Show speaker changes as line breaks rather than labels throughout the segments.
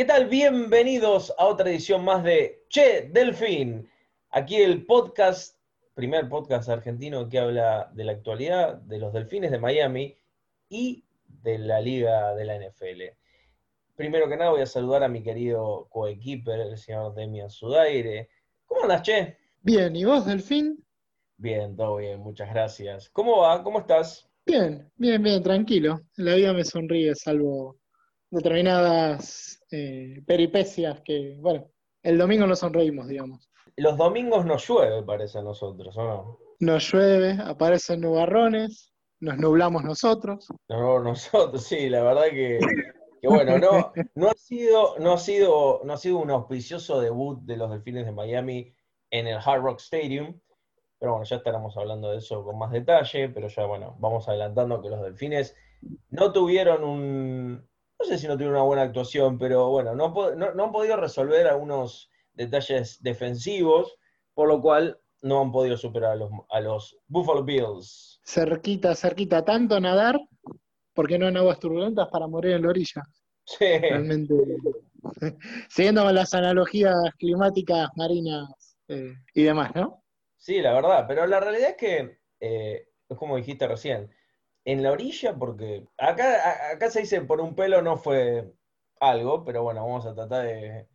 ¿Qué tal? Bienvenidos a otra edición más de Che Delfín. Aquí el podcast, primer podcast argentino que habla de la actualidad de los Delfines de Miami y de la liga de la NFL. Primero que nada voy a saludar a mi querido coequiper, el señor Demian Sudaire. ¿Cómo andas, Che?
Bien, ¿y vos, Delfín?
Bien, todo bien, muchas gracias. ¿Cómo va? ¿Cómo estás?
Bien, bien, bien, tranquilo. La vida me sonríe, salvo determinadas eh, peripecias que, bueno, el domingo no sonreímos, digamos.
Los domingos nos llueve, parece a nosotros, ¿o no?
Nos llueve, aparecen nubarrones, nos nublamos nosotros.
No, nosotros, sí, la verdad que, que bueno, no, no, ha sido, no, ha sido, no ha sido un auspicioso debut de los Delfines de Miami en el Hard Rock Stadium, pero bueno, ya estaremos hablando de eso con más detalle, pero ya bueno, vamos adelantando que los Delfines no tuvieron un, no sé si no tuvieron una buena actuación, pero bueno, no, no, han podido resolver algunos detalles defensivos, por lo cual no han podido superar a los, a los Buffalo Bills.
Cerquita, cerquita, tanto nadar, porque no en aguas turbulentas para morir en la orilla.
Sí.
Realmente, siguiendo con las analogías climáticas, marinas eh, y demás, ¿no?
Sí, la verdad, pero la realidad es que, eh, es como dijiste recién, en la orilla, porque acá, acá se dice por un pelo no fue algo, pero bueno, vamos a tratar de,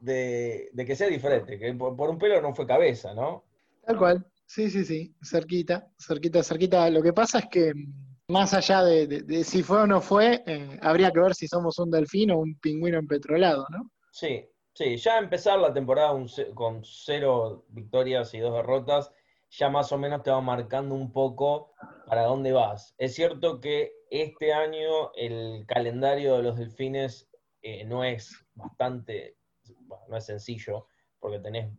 de, que sea diferente, que por, un pelo no fue cabeza, ¿no?
Tal cual, sí, sí, sí, cerquita, cerquita, cerquita. Lo que pasa es que mm, más allá de, si fue o no fue, eh, habría que ver si somos un delfín o un pingüino empetrolado, ¿no?
Sí, sí, ya empezar la temporada con cero victorias y dos derrotas ya más o menos te va marcando un poco para dónde vas. Es cierto que este año el calendario de los delfines eh, no es bastante, no es sencillo, porque tenés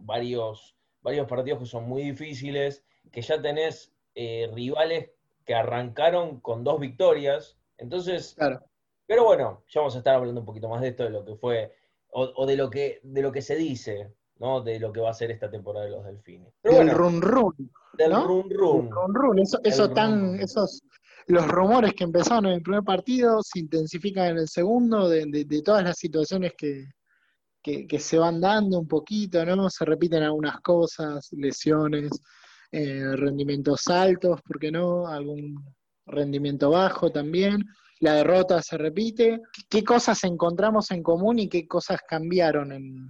varios, varios partidos que son muy difíciles, que ya tenés eh, rivales que arrancaron con dos victorias. Entonces,
claro.
pero bueno, ya vamos a estar hablando un poquito más de esto, de lo que fue, o, de, lo que, de lo que se dice ¿no? de lo que va a ser esta temporada de los delfines.
Pero del run run.
Del run run.
run run. Eso, tan, esos, los rumores que empezaron en el primer partido se intensifican en el segundo, de, de, todas las situaciones que, que, se van dando un poquito, ¿no? Se repiten algunas cosas, lesiones, eh, rendimientos altos, ¿por qué no? Algún rendimiento bajo también. La derrota se repite. ¿Qué cosas encontramos en común y qué cosas cambiaron en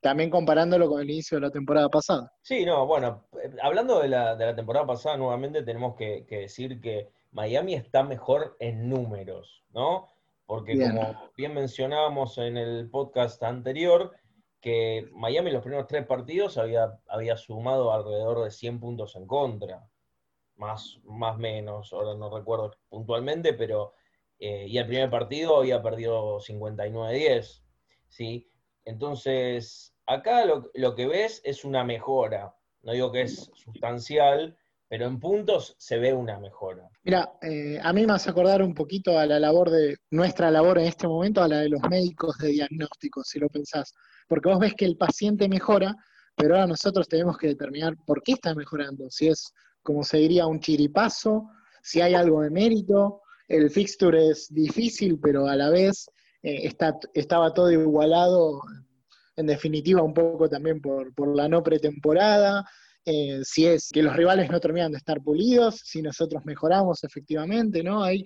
también comparándolo con el inicio de la temporada pasada.
Sí, no, bueno, eh, hablando de la, de la temporada pasada, nuevamente tenemos que, decir que Miami está mejor en números, ¿no? Porque como bien mencionábamos en el podcast anterior, que Miami en los primeros tres partidos había, había sumado alrededor de 100 puntos en contra, más más menos, ahora no recuerdo puntualmente, pero eh, y el primer partido había perdido 59-10, ¿sí? Entonces, acá lo, que ves es una mejora. No digo que es sustancial, pero en puntos se ve una mejora.
Mira, eh, a mí me hace acordar un poquito a la labor de, nuestra labor en este momento, a la de los médicos de diagnóstico, si lo pensás. Porque vos ves que el paciente mejora, pero ahora nosotros tenemos que determinar por qué está mejorando. Si es, como se diría, un chiripazo, si hay algo de mérito. El fixture es difícil, pero a la vez eh, estaba todo igualado, en definitiva un poco también por, la no pretemporada, eh, si es que los rivales no terminan de estar pulidos, si nosotros mejoramos efectivamente, ¿no? Hay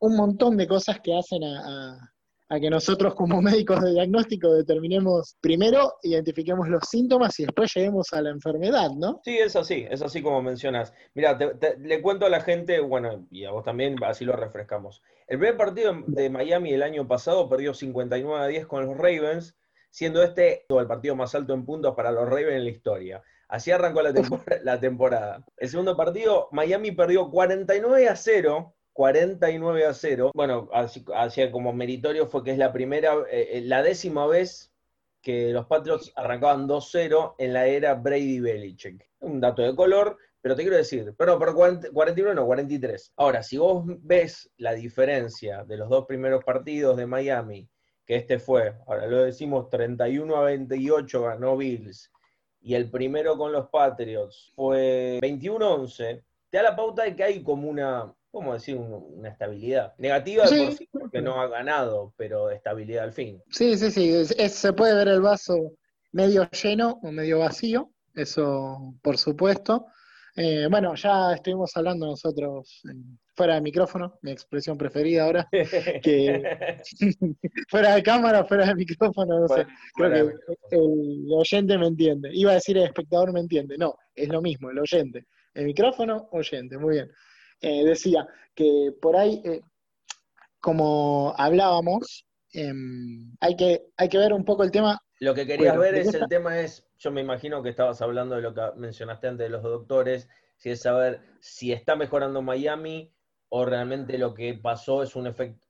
un montón de cosas que hacen a que nosotros como médicos de diagnóstico determinemos primero, identifiquemos los síntomas y después lleguemos a la enfermedad, ¿no?
Sí, es así, es así como mencionas. Mira, le cuento a la gente, bueno, y a vos también, así lo refrescamos. El primer partido de Miami el año pasado perdió 59 a 10 con los Ravens, siendo este el partido más alto en puntos para los Ravens en la historia. Así arrancó la, la temporada. El segundo partido, Miami perdió 49 a 0 49 a 0. Bueno, hacia como meritorio fue que es la primera, eh, eh, la décima vez que los Patriots arrancaban 2-0 en la era Brady Belichick. Un dato de color, pero te quiero decir, pero por 41 no, 43. Ahora, si vos ves la diferencia de los dos primeros partidos de Miami, que este fue, ahora lo decimos 31 a 28 ganó Bills, y el primero con los Patriots fue 21-11, te da la pauta de que hay como una, ¿cómo decir? una estabilidad. Negativa por sí, porque no ha ganado, pero estabilidad al fin.
Sí, sí, sí. se puede ver el vaso medio lleno o medio vacío, eso por supuesto. Eh, bueno, ya estuvimos hablando nosotros fuera de micrófono, mi expresión preferida ahora, que fuera de cámara, fuera de micrófono, no sé, creo que el oyente me entiende. Iba a decir el espectador me entiende, no, es lo mismo, el oyente. El micrófono, oyente, muy bien. Eh, decía que por ahí, eh, como hablábamos, em, hay, que, hay que ver un poco el tema.
Lo que querías ver es el tema es, yo me imagino que estabas hablando de lo que mencionaste antes de los doctores, si es saber si está mejorando Miami o realmente lo que pasó es un efecto,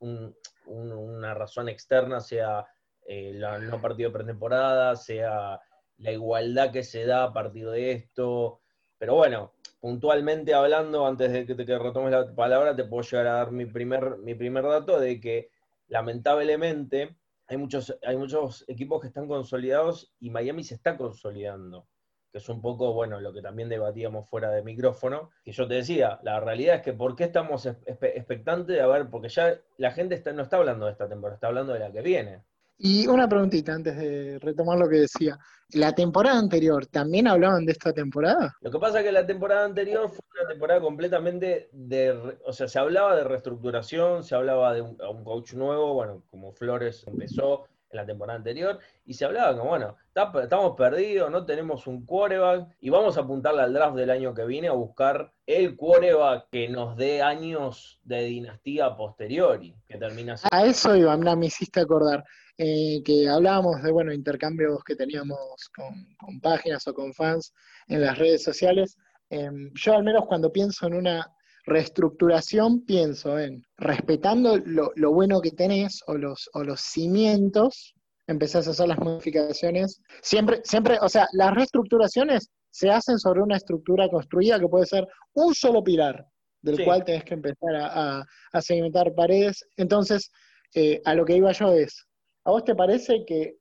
una razón externa, sea el eh, no partido de pretemporada, sea la igualdad que se da a partir de esto. Pero bueno, puntualmente hablando, antes de que, te, retomes la palabra, te puedo llegar a dar mi primer, mi primer dato de que lamentablemente hay muchos, hay muchos equipos que están consolidados y Miami se está consolidando, que es un poco, bueno, lo que también debatíamos fuera de micrófono, que yo te decía, la realidad es que ¿por qué estamos expectantes de a ver? Porque ya la gente está, no está hablando de esta temporada, está hablando de la que viene.
Y una preguntita antes de retomar lo que decía. ¿La temporada anterior también hablaban de esta temporada?
Lo que pasa es que la temporada anterior fue una temporada completamente de. O sea, se hablaba de reestructuración, se hablaba de un, un coach nuevo, bueno, como Flores empezó en la temporada anterior, y se hablaba como, bueno, estamos perdidos, no tenemos un quarterback, y vamos a apuntarle al draft del año que viene a buscar el quarterback que nos dé años de dinastía posteriori, que termina
A eso iba, me hiciste acordar. Eh, que hablábamos de bueno, intercambios que teníamos con, páginas o con fans en las redes sociales. Em, yo al menos cuando pienso en una reestructuración, pienso en respetando lo, bueno que tenés o los, o los cimientos, empezás a hacer las modificaciones. Siempre, siempre, o sea, las reestructuraciones se hacen sobre una estructura construida que puede ser un solo pilar, del cual tenés que empezar a, a, segmentar paredes. Entonces, eh, a lo que iba yo es, ¿A vos te parece que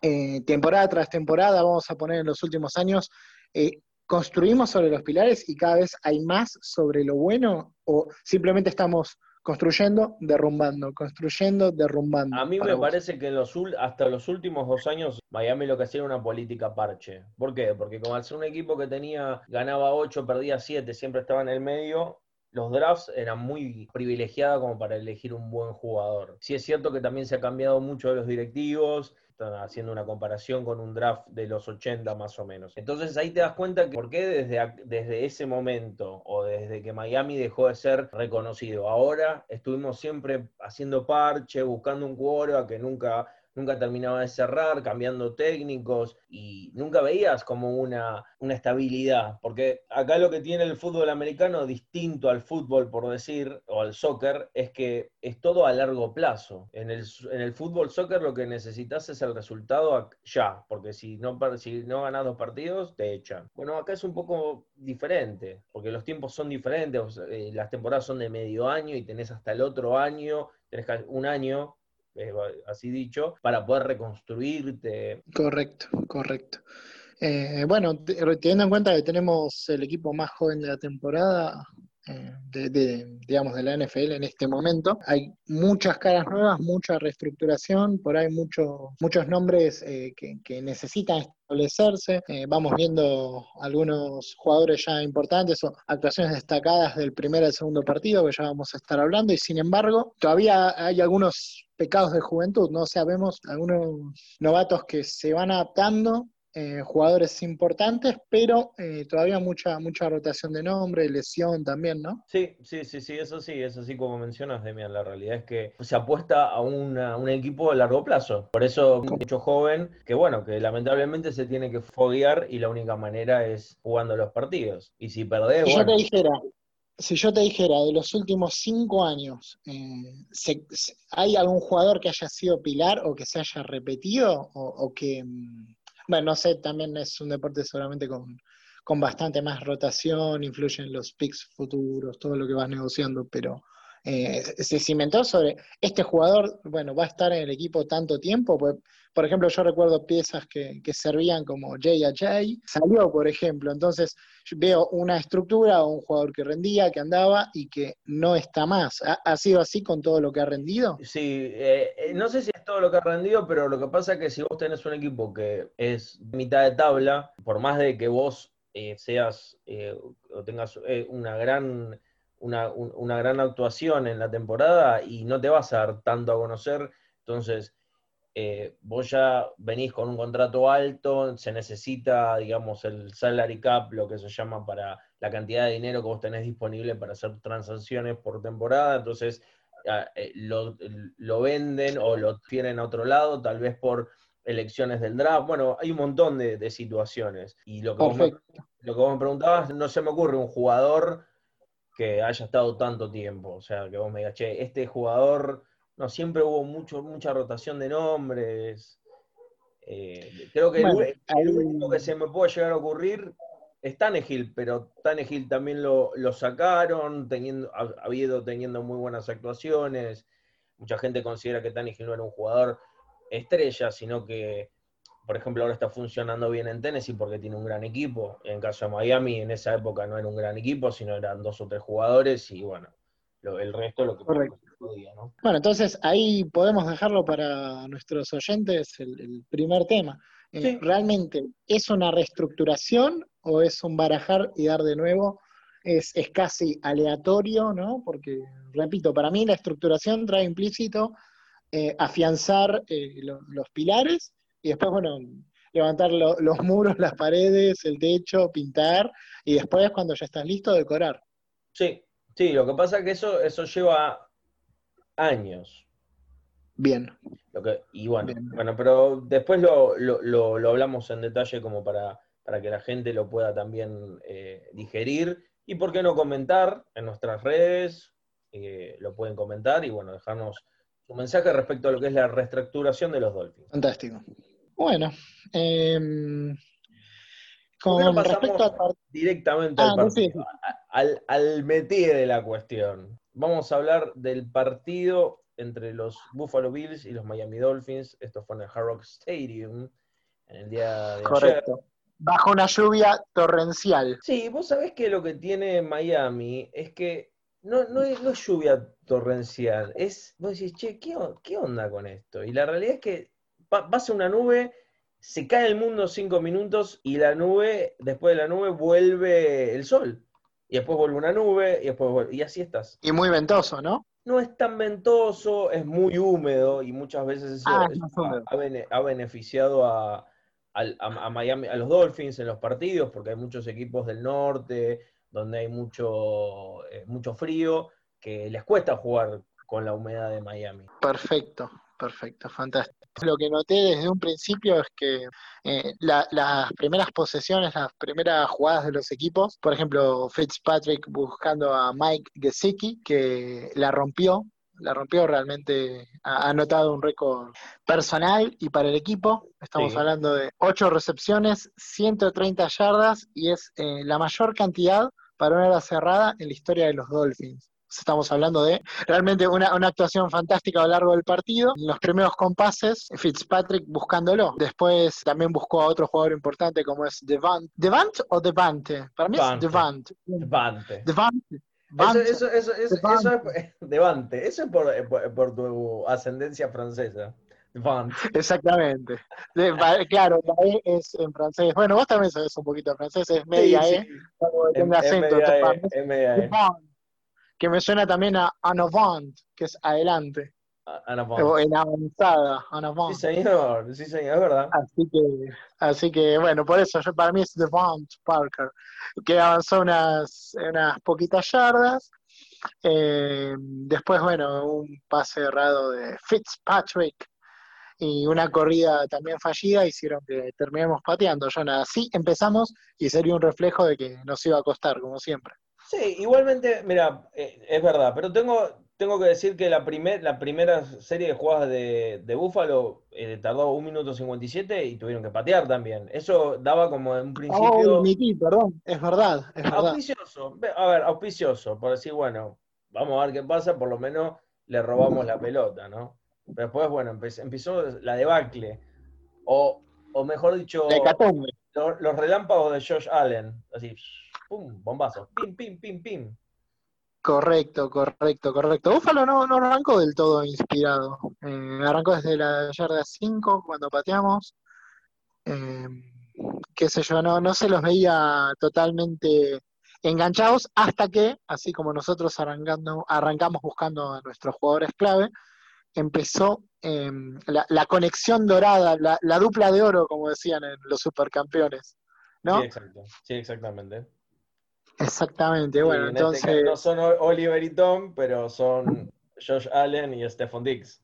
eh, temporada tras temporada, vamos a poner en los últimos años, eh, construimos sobre los pilares y cada vez hay más sobre lo bueno? ¿O simplemente estamos construyendo, derrumbando, construyendo, derrumbando?
A mí me parece que los, hasta los últimos dos años Miami lo que hacía era una política parche. ¿Por qué? Porque como al ser un equipo que tenía, ganaba 8, perdía 7, siempre estaba en el medio, los drafts eran muy privilegiados como para elegir un buen jugador. Sí es cierto que también se ha cambiado mucho de los directivos, haciendo una comparación con un draft de los 80 más o menos. Entonces ahí te das cuenta que por qué desde, desde ese momento o desde que Miami dejó de ser reconocido, ahora estuvimos siempre haciendo parche, buscando un a que nunca nunca terminaba de cerrar, cambiando técnicos y nunca veías como una, una estabilidad, porque acá lo que tiene el fútbol americano distinto al fútbol, por decir, o al soccer, es que es todo a largo plazo. En el, en el fútbol soccer lo que necesitas es el resultado ya, porque si no, si no ganas dos partidos, te echan. Bueno, acá es un poco diferente, porque los tiempos son diferentes, eh, las temporadas son de medio año y tenés hasta el otro año, tenés un año así dicho, para poder reconstruirte.
Correcto, correcto. Eh, bueno, teniendo en cuenta que tenemos el equipo más joven de la temporada, eh, de, digamos, de la NFL en este momento. Hay muchas caras nuevas, mucha reestructuración, por ahí muchos muchos nombres que, necesitan establecerse. vamos viendo algunos jugadores ya importantes o actuaciones destacadas del primer y segundo partido, que ya vamos a estar hablando, y sin embargo, todavía hay algunos pecados de juventud, ¿no? sabemos algunos novatos que se van adaptando, eh, jugadores importantes, pero eh, todavía mucha mucha rotación de nombre, lesión también, ¿no?
Sí, sí, sí, sí, eso sí, eso sí, como mencionas, Demian, la realidad es que se apuesta a un equipo a largo plazo. Por eso, mucho joven, que bueno, que lamentablemente se tiene que foguear y la única manera es jugando los partidos. Y si perdés,
bueno... Yo te dijera, si yo te dijera de los últimos cinco años, eh, ¿hay algún jugador que haya sido pilar o que se haya repetido? O, que, mm, bueno, no sé, también es un deporte seguramente con, con bastante más rotación, influyen los picks futuros, todo lo que vas negociando, pero eh, se cimentó sobre este jugador, bueno, va a estar en el equipo tanto tiempo, pues, por ejemplo, yo recuerdo piezas que, servían como J.A.J., salió, por ejemplo, entonces veo una estructura o un jugador que rendía, que andaba y que no está más. ¿Ha, sido así con todo lo que ha rendido?
Sí, eh, eh, no sé si es todo lo que ha rendido, pero lo que pasa es que si vos tenés un equipo que es mitad de tabla, por más de que vos seas o tengas una gran una, gran actuación en la temporada y no te vas a dar tanto a conocer. Entonces, eh, vos ya venís con un contrato alto, se necesita, digamos, el salary cap, lo que se llama para la cantidad de dinero que vos tenés disponible para hacer transacciones por temporada. Entonces, eh, lo, venden o lo tienen a otro lado, tal vez por elecciones del draft. Bueno, hay un montón de, situaciones. Y lo que, lo que vos me preguntabas, no se me ocurre un jugador que haya estado tanto tiempo. O sea, que vos me digas, che, este jugador, no, siempre hubo mucho, mucha rotación de nombres. Eh, creo que el, único que se me puede llegar a ocurrir es Tannehill, pero Tannehill también lo, sacaron, teniendo, ha, habido teniendo muy buenas actuaciones. Mucha gente considera que Tannehill no era un jugador estrella, sino que por ejemplo, ahora está funcionando bien en Tennessee porque tiene un gran equipo. En caso de Miami, en esa época no era un gran equipo, sino eran dos o tres jugadores y bueno, el resto lo que
podía, ¿no? Bueno, entonces ahí podemos dejarlo para nuestros oyentes el, primer tema. Eh, ¿Realmente es una reestructuración o es un barajar y dar de nuevo? Es, casi aleatorio, ¿no? Porque, repito, para mí la estructuración trae implícito eh, afianzar eh, los pilares y después, bueno, levantar los muros, las paredes, el techo, pintar, y después cuando ya estás listo, decorar.
Sí, sí, lo que pasa es que eso, eso lleva años.
Bien.
Lo que, y bueno, bueno, pero después lo, lo, hablamos en detalle como para, para que la gente lo pueda también eh, digerir. Y por qué no comentar en nuestras redes, eh, lo pueden comentar y bueno, dejarnos su mensaje respecto a lo que es la reestructuración de los Dolphins.
Fantástico. Bueno, em, con respecto
directamente al, ah, partido, al, al de la cuestión. Vamos a hablar del partido entre los Buffalo Bills y los Miami Dolphins. Esto fue en el Hard Rock Stadium en el día de Correcto.
Bajo una lluvia torrencial.
Sí, vos sabés que lo que tiene Miami es que no, no, es, lluvia torrencial, es, vos decís, che, ¿qué, ¿qué, onda con esto? Y la realidad es que pasa una nube, se cae el mundo cinco minutos y la nube, después de la nube, vuelve el sol. Y después vuelve una nube y después vuelve, y así estás.
Y muy ventoso, ¿no?
No es tan ventoso, es muy húmedo y muchas veces eso, ah, ha, beneficiado a, Miami, a los Dolphins en los partidos, porque hay muchos equipos del norte, donde hay mucho, eh, mucho frío, que les cuesta jugar con la humedad de Miami.
Perfecto, perfecto, fantástico. Lo que noté desde un principio es que eh, las primeras posesiones, las primeras jugadas de los equipos, por ejemplo, Fitzpatrick buscando a Mike Gesicki, que la rompió, la rompió realmente, ha anotado un récord personal y para el equipo. Estamos hablando de 8 recepciones, 130 yardas y es eh, la mayor cantidad para una hora cerrada en la historia de los Dolphins. Estamos hablando de realmente una, actuación fantástica a lo largo del partido. En los primeros compases, Fitzpatrick buscándolo. Después también buscó a otro jugador importante como es Devant. ¿Devant o Devante? Para mí es Devant.
Devante.
Devante.
Eso, eso, eso, eso, es Devante. Eso es por, por tu ascendencia francesa.
Exactamente. claro, la E es en francés. Bueno, vos también sabés un poquito de francés, es media E, tiene acento. E, que me suena también a Anavant, que es adelante. En avanzada,
Sí, señor, sí, señor, es verdad.
Así que, así que bueno, por eso yo, para mí es Devant Parker, que avanzó unas, unas poquitas yardas. Eh, después, bueno, un pase errado de Fitzpatrick y una corrida también fallida hicieron que terminemos pateando. Yo nada, sí empezamos y sería un reflejo de que nos iba a costar, como siempre.
Sí, igualmente, mira, eh, es verdad, pero tengo, tengo que decir que la, primer, la primera serie de jugadas de, de Búfalo eh, tardó un minuto 57 y tuvieron que patear también. Eso daba como un principio.
Oh, perdón, es verdad, es
Auspicioso, a ver, auspicioso, por decir, bueno, vamos a ver qué pasa, por lo menos le robamos la pelota, ¿no? Pero después, bueno, empezó la debacle. O, o mejor dicho, los, los, relámpagos de Josh Allen. Así, pum, bombazo. Pim, pim, pim, pim.
Correcto, correcto, correcto. Búfalo no, no arrancó del todo inspirado. Eh, arrancó desde la yarda 5 cuando pateamos. Eh, qué sé yo, no, no se los veía totalmente enganchados hasta que, así como nosotros arrancando, arrancamos buscando a nuestros jugadores clave, empezó em, la, conexión dorada, la, dupla de oro, como decían en los supercampeones. ¿no?
Sí, exacto. sí exactamente.
Exactamente, bueno, este entonces...
no son Oliver y Tom, pero son Josh Allen y Stephen Diggs.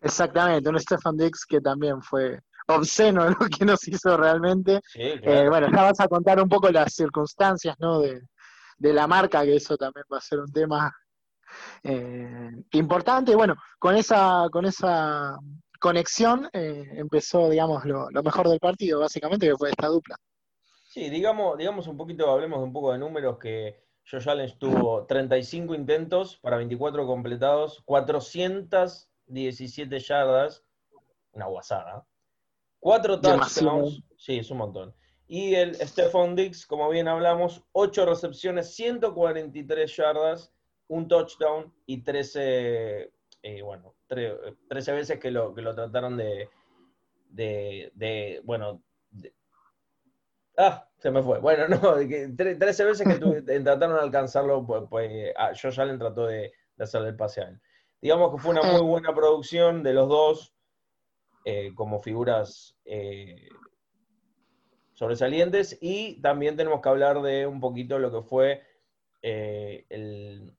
Exactamente, un Stephen Diggs que también fue obsceno lo que nos hizo realmente. Eh, bueno, ya vas a contar un poco las circunstancias, ¿no? De, la marca, que eso también va a ser un tema eh, importante. Bueno, con esa, con esa conexión eh, empezó, digamos, lo, lo mejor del partido, básicamente, que fue esta dupla.
Sí, digamos, digamos un poquito, hablemos un poco de números que Josh Allen tuvo 35 intentos para 24 completados, 417 yardas, una guasada. Cuatro touchdowns, sí, es un montón. Y el Stephon Dix, como bien hablamos, 8 recepciones, 143 yardas, un touchdown y 13, eh, bueno, 13 veces que lo, que lo trataron de, de, de bueno, Ah, se me fue. Bueno, no, 13 veces que trataron de alcanzarlo, pues, pues ah, Josh Allen trató de, hacerle el pase a él. Digamos que fue una muy buena producción de los dos eh, como figuras eh, sobresalientes y también tenemos que hablar de un poquito lo que fue eh, el,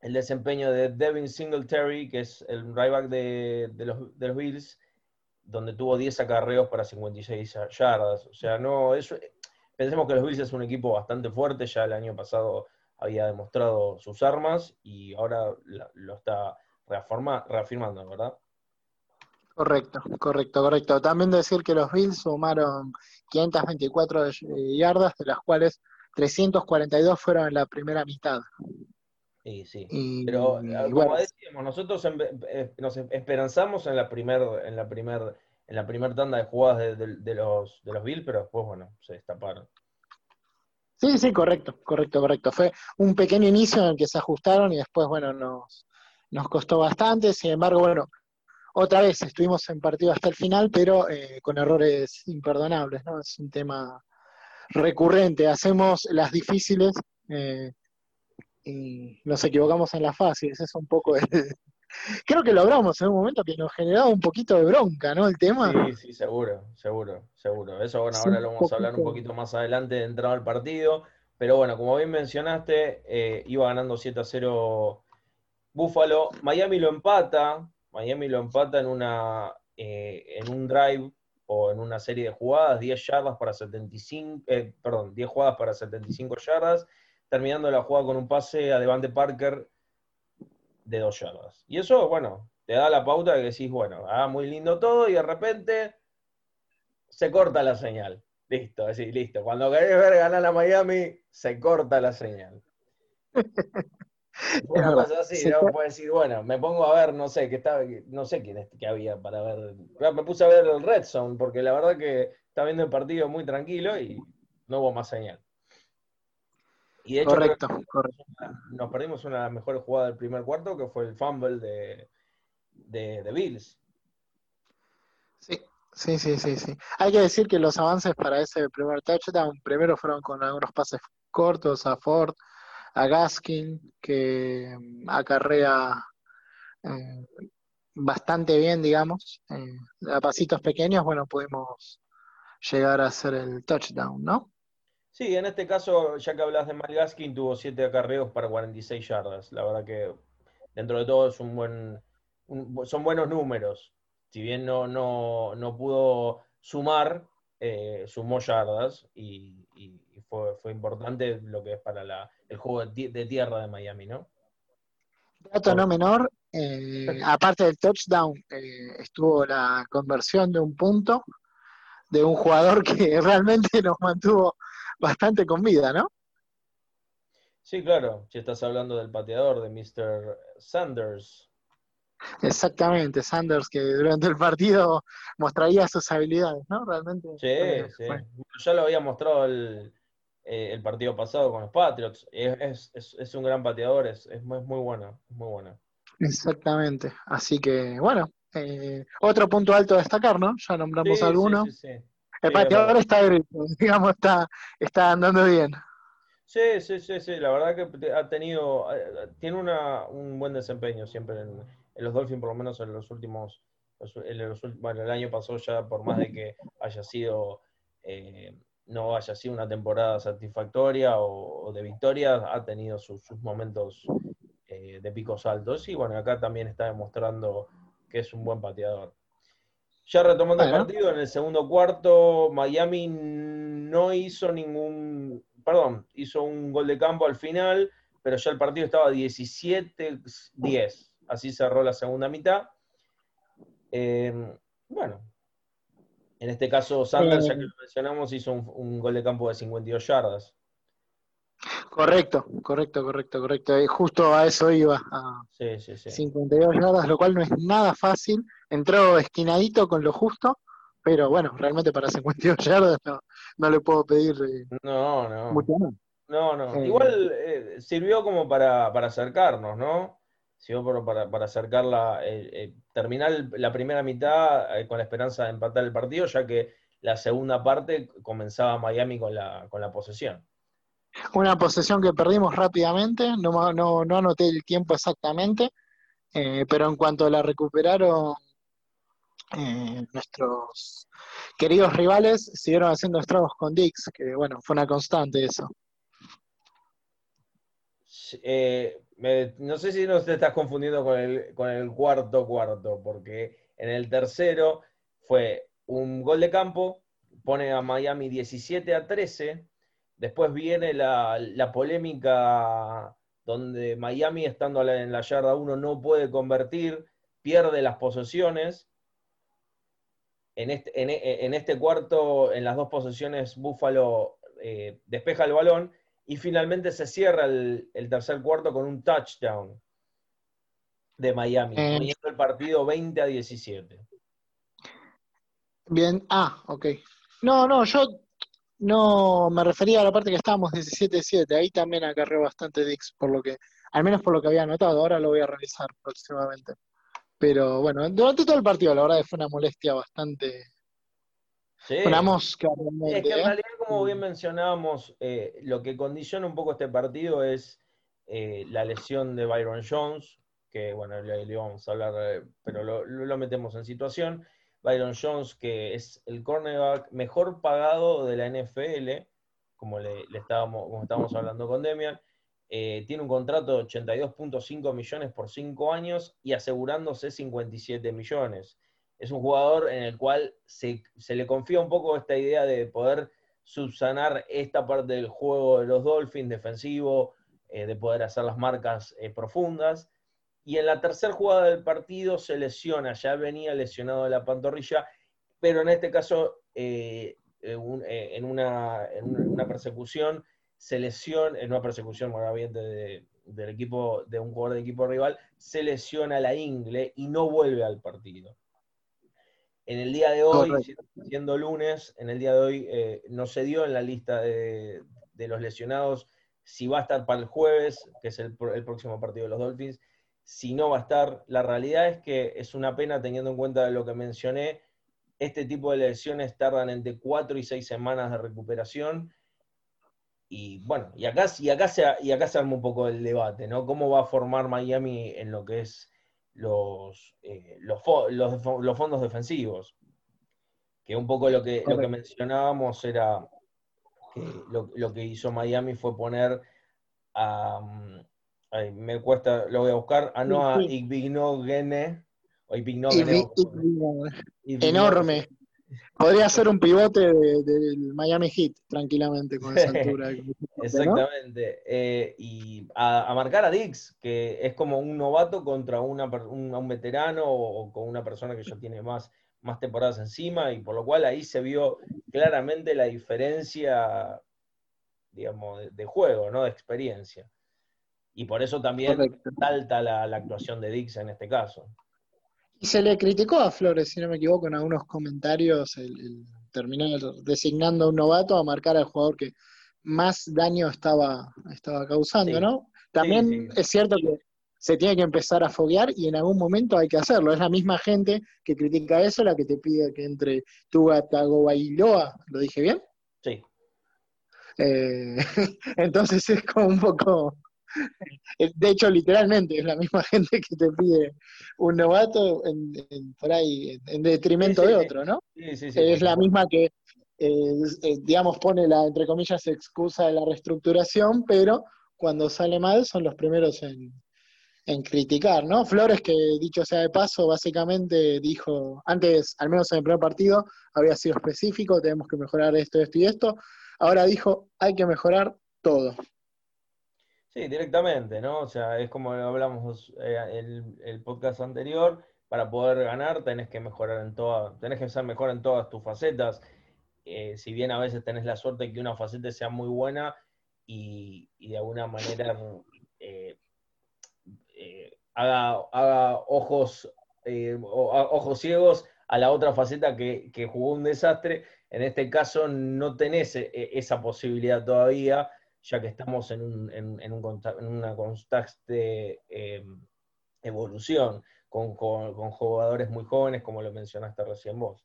desempeño de Devin Singletary, que es el right de, de, los, de los Bills, donde tuvo 10 acarreos para 56 yardas. O sea, no, eso, pensemos que los Bills es un equipo bastante fuerte, ya el año pasado había demostrado sus armas y ahora lo está reafirmando, ¿verdad?
Correcto, correcto, correcto. También decir que los Bills sumaron 524 yardas, de las cuales 342 fueron en la primera mitad.
Sí, sí. Pero ah, como decíamos, nosotros eh, nos esperanzamos en la primer, en la primer, en la primer tanda de jugadas de, los de los Bills, pero después bueno, se destaparon.
Sí, sí, correcto, correcto, correcto. Fue un pequeño inicio en el que se ajustaron y después, bueno, nos, nos costó bastante. Sin embargo, bueno, otra vez estuvimos en partido hasta el final, pero eh, con errores imperdonables, ¿no? Es un tema recurrente. Hacemos las difíciles eh, y nos equivocamos en las fáciles. Es un poco. Creo que logramos en un momento que nos generaba un poquito de bronca, ¿no? El tema.
Sí, sí, seguro, seguro, seguro. Eso, bueno, ahora lo vamos a hablar un poquito más adelante de entrada al partido. Pero bueno, como bien mencionaste, eh, iba ganando 7 a 0 Búfalo. Miami lo empata. Miami lo empata en, una, eh, en un drive o en una serie de jugadas, 10 yardas para 75, eh, perdón, 10 jugadas para 75 yardas terminando la jugada con un pase a Devante Parker de dos yardas. Y eso, bueno, te da la pauta de que decís, bueno, ah, muy lindo todo, y de repente se corta la señal. Listo, así, listo. Cuando querés ver ganar a Miami, se corta la señal. Una cosa así, ¿no? Puedes decir, bueno, me pongo a ver, no sé, qué estaba, no sé quién es, qué había para ver. Me puse a ver el Red Zone, porque la verdad que estaba viendo el partido muy tranquilo y no hubo más señal. Y de hecho, correcto, nos perdimos una de las mejores jugadas del primer cuarto, que fue el fumble de, de, Bills.
Sí, sí, sí, sí, sí. Hay que decir que los avances para ese primer touchdown, primero fueron con algunos pases cortos a Ford, a Gaskin, que mm, acarrea eh, bastante bien, digamos. Eh, a pasitos pequeños, bueno, pudimos llegar a hacer el touchdown, ¿no?
Sí, en este caso, ya que hablas de Malgaskin, tuvo 7 acarreos para 46 yardas. La verdad que dentro de todo es un buen, son buenos números. Si bien no, no, no pudo sumar, eh, sumó yardas y, fue, fue, importante lo que es para la, el juego de, tierra de Miami, ¿no?
Dato no menor, eh, aparte del touchdown, eh, estuvo la conversión de un punto de un jugador que realmente nos mantuvo bastante con vida, ¿no?
Sí, claro, si estás hablando del pateador de Mr. Sanders.
Exactamente, Sanders que durante el partido mostraría sus habilidades, ¿no? Realmente.
Sí, sí. Ya lo había mostrado el, eh, el, partido pasado con los Patriots. Es, es, es un gran pateador, es, es muy, muy bueno, muy bueno.
Exactamente. Así que, bueno, eh, otro punto alto a destacar, ¿no? Ya nombramos alguno. El pateador está digamos, está, está andando bien.
Sí, sí, sí, sí, la verdad que ha tenido, tiene una, un buen desempeño siempre en, los Dolphins, por lo menos en los últimos, bueno, el año pasó ya, por más de que haya sido, eh, no haya sido una temporada satisfactoria o, de victoria, ha tenido sus, momentos eh, de picos altos y bueno, acá también está demostrando que es un buen pateador. Ya retomando el partido, en el segundo cuarto, Miami no hizo ningún perdón, hizo un gol de campo al final, pero ya el partido estaba 17-10. Así cerró la segunda mitad. Eh, bueno, en este caso Sanders, ya que lo mencionamos, hizo un, gol de campo de 52 yardas.
Correcto, correcto, correcto, correcto. Eh, justo a eso iba. A sí, sí, sí. 52 yardas, lo cual no es nada fácil. Entró esquinadito con lo justo pero bueno, realmente para 52 yardas no, le puedo pedir
eh, no, no. mucho más. No, no. Eh, Igual eh, sirvió como para, acercarnos, ¿no? Sirvió para, para acercarla, terminar la primera mitad con la esperanza de empatar el partido, ya que la segunda parte comenzaba Miami con la, con la posesión.
Una posesión que perdimos rápidamente, no, no, no anoté el tiempo exactamente, pero en cuanto la recuperaron eh, nuestros queridos rivales siguieron haciendo estragos con Dix, que bueno, fue una constante eso.
Eh, no sé si no te estás confundiendo con el, con el cuarto cuarto, porque en el tercero fue un gol de campo, pone a Miami 17 a 13, después viene la, la polémica donde Miami, estando en la yarda 1, no puede convertir, pierde las posesiones, este, en este, cuarto, en las dos posiciones, Buffalo eh, despeja el balón y finalmente se cierra el, tercer cuarto con un touchdown de Miami, eh, poniendo el partido 20 a 17.
Bien, ah, ok. No, no, yo no me refería a la parte que estábamos 17-7, ahí también acarreó bastante Dix, por lo que, al menos por lo que había anotado, ahora lo voy a revisar próximamente. Pero bueno, durante todo el partido, la verdad, fue una molestia bastante.
Sí. Una mosca Es que en ¿eh? realidad, como bien mencionábamos, eh, lo que condiciona un poco este partido es eh, la lesión de Byron Jones, que bueno, le, íbamos a hablar, pero lo, metemos en situación. Byron Jones, que es el cornerback mejor pagado de la NFL, como le, estábamos, como estábamos hablando con Demian, eh, tiene un contrato de 82.5 millones por 5 años y asegurándose 57 millones. Es un jugador en el cual se, le confía un poco esta idea de poder subsanar esta parte del juego de los Dolphins, defensivo, eh, de poder hacer las marcas eh, profundas. Y en la tercera jugada del partido se lesiona, ya venía lesionado de la pantorrilla, pero en este caso, en, una, en una persecución, se lesiona, en una persecución muy bien del equipo, de un jugador de equipo rival, se lesiona la ingle y no vuelve al partido. En el día de hoy, siendo lunes, en el día de hoy eh, no se dio en la lista de, los lesionados si va a estar para el jueves, que es el, el, próximo partido de los Dolphins, si no va a estar. La realidad es que es una pena teniendo en cuenta lo que mencioné, este tipo de lesiones tardan entre cuatro y seis semanas de recuperación y bueno, y acá, y, acá se, y acá se arma un poco el debate, ¿no? ¿Cómo va a formar Miami en lo que es los, eh, los, fondos defensivos? Que un poco lo que, lo que mencionábamos era que lo, que hizo Miami fue poner a. Me cuesta, lo voy a buscar, a Noah Igbignogene. O
Enorme. Podría ser un pivote del Miami Heat, tranquilamente, con esa altura.
Exactamente. Eh, y a, marcar a Dix, que es como un novato contra una, un, veterano o, con una persona que ya tiene más, más temporadas encima, y por lo cual ahí se vio claramente la diferencia, digamos, de, juego, ¿no? De experiencia. Y por eso también salta la, actuación de Dix en este caso.
Y se le criticó a Flores, si no me equivoco, en algunos comentarios, el, terminar designando a un novato a marcar al jugador que más daño estaba, estaba causando, ¿no? También es cierto que se tiene que empezar a foguear y en algún momento hay que hacerlo. Es la misma gente que critica eso la que te pide que entre Tuga Tagovailoa, ¿lo dije bien?
Sí.
Eh, entonces es como un poco... De hecho, literalmente, es la misma gente que te pide un novato en, por ahí, en detrimento de otro, ¿no? Sí, sí, sí. Es la misma que, eh, eh, digamos, pone la, entre comillas, excusa de la reestructuración, pero cuando sale mal son los primeros en, en criticar, ¿no? Flores, que dicho sea de paso, básicamente dijo, antes, al menos en el primer partido, había sido específico, tenemos que mejorar esto, esto y esto. Ahora dijo, hay que mejorar todo.
Sí, directamente, ¿no? O sea, es como hablamos eh, el, el podcast anterior, para poder ganar tenés que mejorar en todas, tenés que ser mejor en todas tus facetas. Eh, si bien a veces tenés la suerte de que una faceta sea muy buena y, de alguna manera eh, haga, ojos, eh, ojos ciegos a la otra faceta que, jugó un desastre. En este caso no tenés esa posibilidad todavía, ya que estamos en, un, en, una constante eh, evolución con, jugadores muy jóvenes, como lo mencionaste recién vos.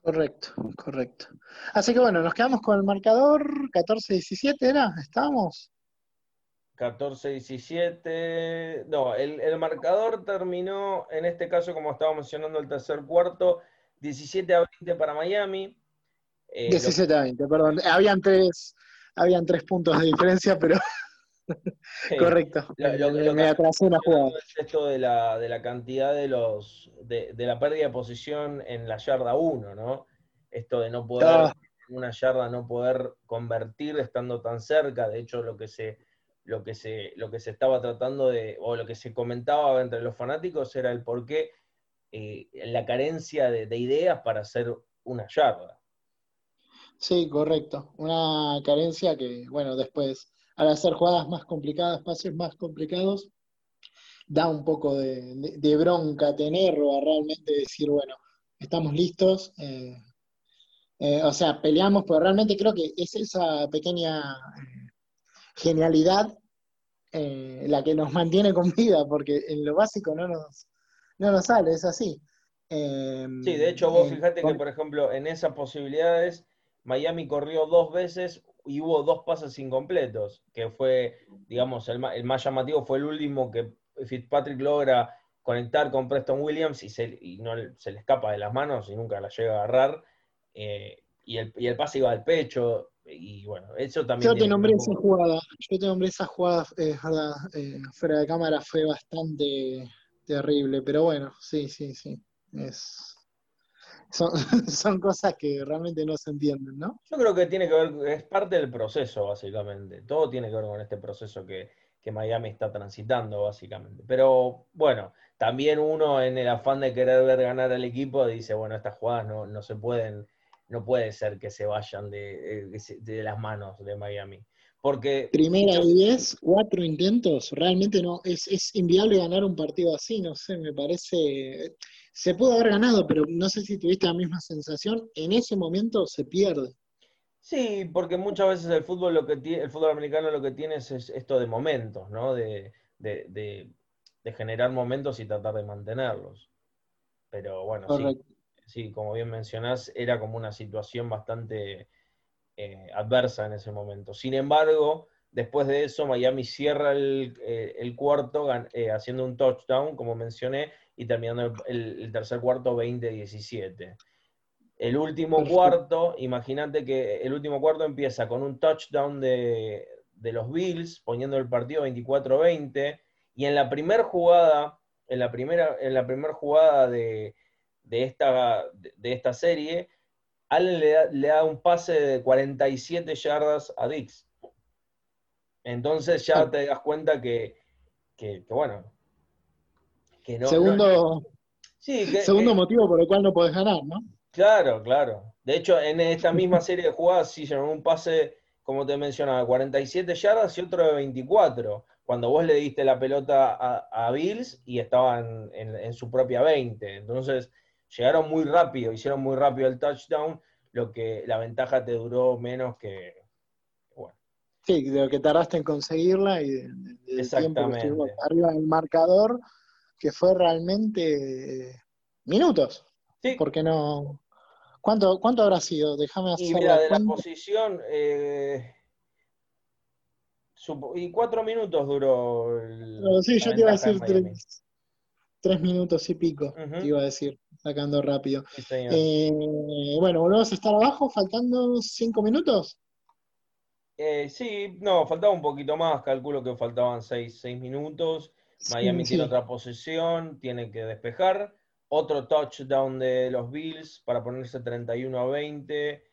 Correcto, correcto. Así que bueno, nos quedamos con el marcador 14-17, ¿era? ¿Estábamos?
14-17. No, el, marcador terminó, en este caso, como estaba mencionando el tercer cuarto, 17 a 20 para Miami.
17 eh, a 20, perdón. Habían tres, habían tres puntos de diferencia, pero. Correcto.
me atrasé una jugada. esto de la, de la cantidad de los. De, la pérdida de posición en la yarda 1, ¿no? Esto de no poder. Ah. Una yarda no poder convertir estando tan cerca. De hecho, lo que se lo que se, lo que se estaba tratando de, o lo que se comentaba entre los fanáticos era el por qué eh, la carencia de, ideas para hacer una yarda.
Sí, correcto. Una carencia que, bueno, después, al hacer jugadas más complicadas, pases más complicados, da un poco de, bronca tenerlo, a realmente decir, bueno, estamos listos. Eh, eh, o sea, peleamos, pero realmente creo que es esa pequeña genialidad eh, la que nos mantiene con vida, porque en lo básico no nos, no nos sale, es así.
Em, sí, de hecho vos fijate que, por ejemplo, en esas posibilidades, Miami corrió dos veces y hubo dos pases incompletos, que fue, digamos, el, más llamativo fue el último que Fitzpatrick logra conectar con Preston Williams y, se, no se le escapa de las manos y nunca la llega a agarrar. Eh, y, el, y el pase iba al pecho, y bueno, eso también.
Yo te nombré esa jugada, yo te nombré esa jugada eh, eh, fuera de cámara, fue bastante terrible, pero bueno, sí, sí, sí. Es, son, son cosas que realmente no se entienden, ¿no?
Yo creo que tiene que ver, es parte del proceso, básicamente. Todo tiene que ver con este proceso que, que Miami está transitando, básicamente. Pero bueno, también uno en el afán de querer ver ganar al equipo dice, bueno, estas jugadas no, no se pueden no puede ser que se vayan de, de, las manos de Miami. Porque.
Primera y diez, cuatro intentos, realmente no, es, es inviable ganar un partido así, no sé, me parece. Se pudo haber ganado, pero no sé si tuviste la misma sensación. En ese momento se pierde.
Sí, porque muchas veces el fútbol lo que tiene, el fútbol americano lo que tiene es, esto de momentos, ¿no? De, de, generar momentos y tratar de mantenerlos. Pero bueno, sí sí, como bien mencionás, era como una situación bastante eh, adversa en ese momento. Sin embargo, después de eso, Miami cierra el, eh, cuarto eh, haciendo un touchdown, como mencioné, y terminando el, tercer cuarto 20-17. El último cuarto, imagínate que el último cuarto empieza con un touchdown de, de los Bills, poniendo el partido 24-20, y en la primera jugada, en la primera, en la primera jugada de, de esta, de esta serie, Allen le da, un pase de 47 yardas a Dix. Entonces ya te das cuenta que, bueno,
que no. Segundo, segundo motivo por el cual no podés ganar, ¿no?
Claro, claro. De hecho, en esta misma serie de jugadas sí llenó un pase, como te mencionaba, 47 yardas y otro de 24. cuando vos le diste la pelota a, Bills y estaban en, su propia 20. Entonces, llegaron muy rápido, hicieron muy rápido el touchdown, lo que la ventaja te duró menos que.
Sí, de lo que tardaste en conseguirla y de, Exactamente. arriba del marcador, que fue realmente eh, minutos. Sí. Porque no. ¿Cuánto, cuánto habrá sido? Déjame hacer.
Y mira, de la posición. Eh, y cuatro minutos duró.
El, sí, yo te iba a decir tres, minutos y pico, te iba a decir, sacando rápido. Eh, bueno, volvemos a estar abajo, faltando cinco minutos.
Eh, sí, no, faltaba un poquito más, calculo que faltaban seis, minutos. Miami tiene otra posesión, tiene que despejar. Otro touchdown de los Bills para ponerse 31 a 20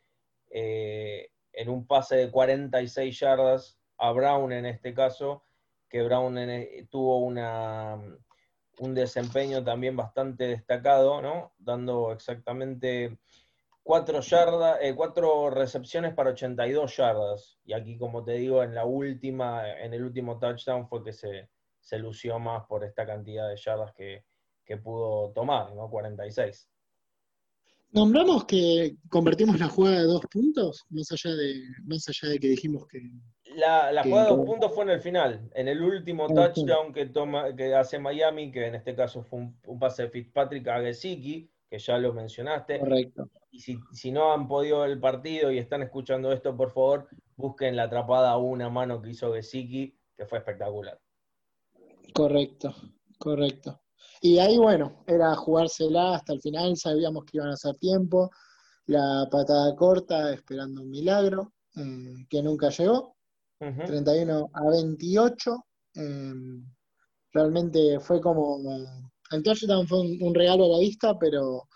eh, en un pase de 46 yardas a Brown en este caso, que Brown e, tuvo una, un desempeño también bastante destacado, ¿no? Dando exactamente cuatro, yardas, eh, cuatro recepciones para 82 yardas. Y aquí, como te digo, en la última, en el último touchdown fue que se, se lució más por esta cantidad de yardas que, que pudo tomar, ¿no? 46.
Nombramos que convertimos la jugada de dos puntos, más allá de, más allá de que dijimos que.
La, jugada de dos puntos fue en el final, en el último touchdown que toma, que hace Miami, que en este caso fue un, pase de Fitzpatrick a Gesicki, que ya lo mencionaste.
Correcto.
Y si, no han podido ver el partido y están escuchando esto, por favor, busquen la atrapada a una mano que hizo Gesicki, que fue espectacular.
Correcto, correcto. Y ahí, bueno, era jugársela hasta el final, sabíamos que iban a hacer tiempo, la patada corta esperando un milagro, eh, que nunca llegó, 31 a 28, eh, realmente fue como, el touchdown fue un, regalo a la vista, pero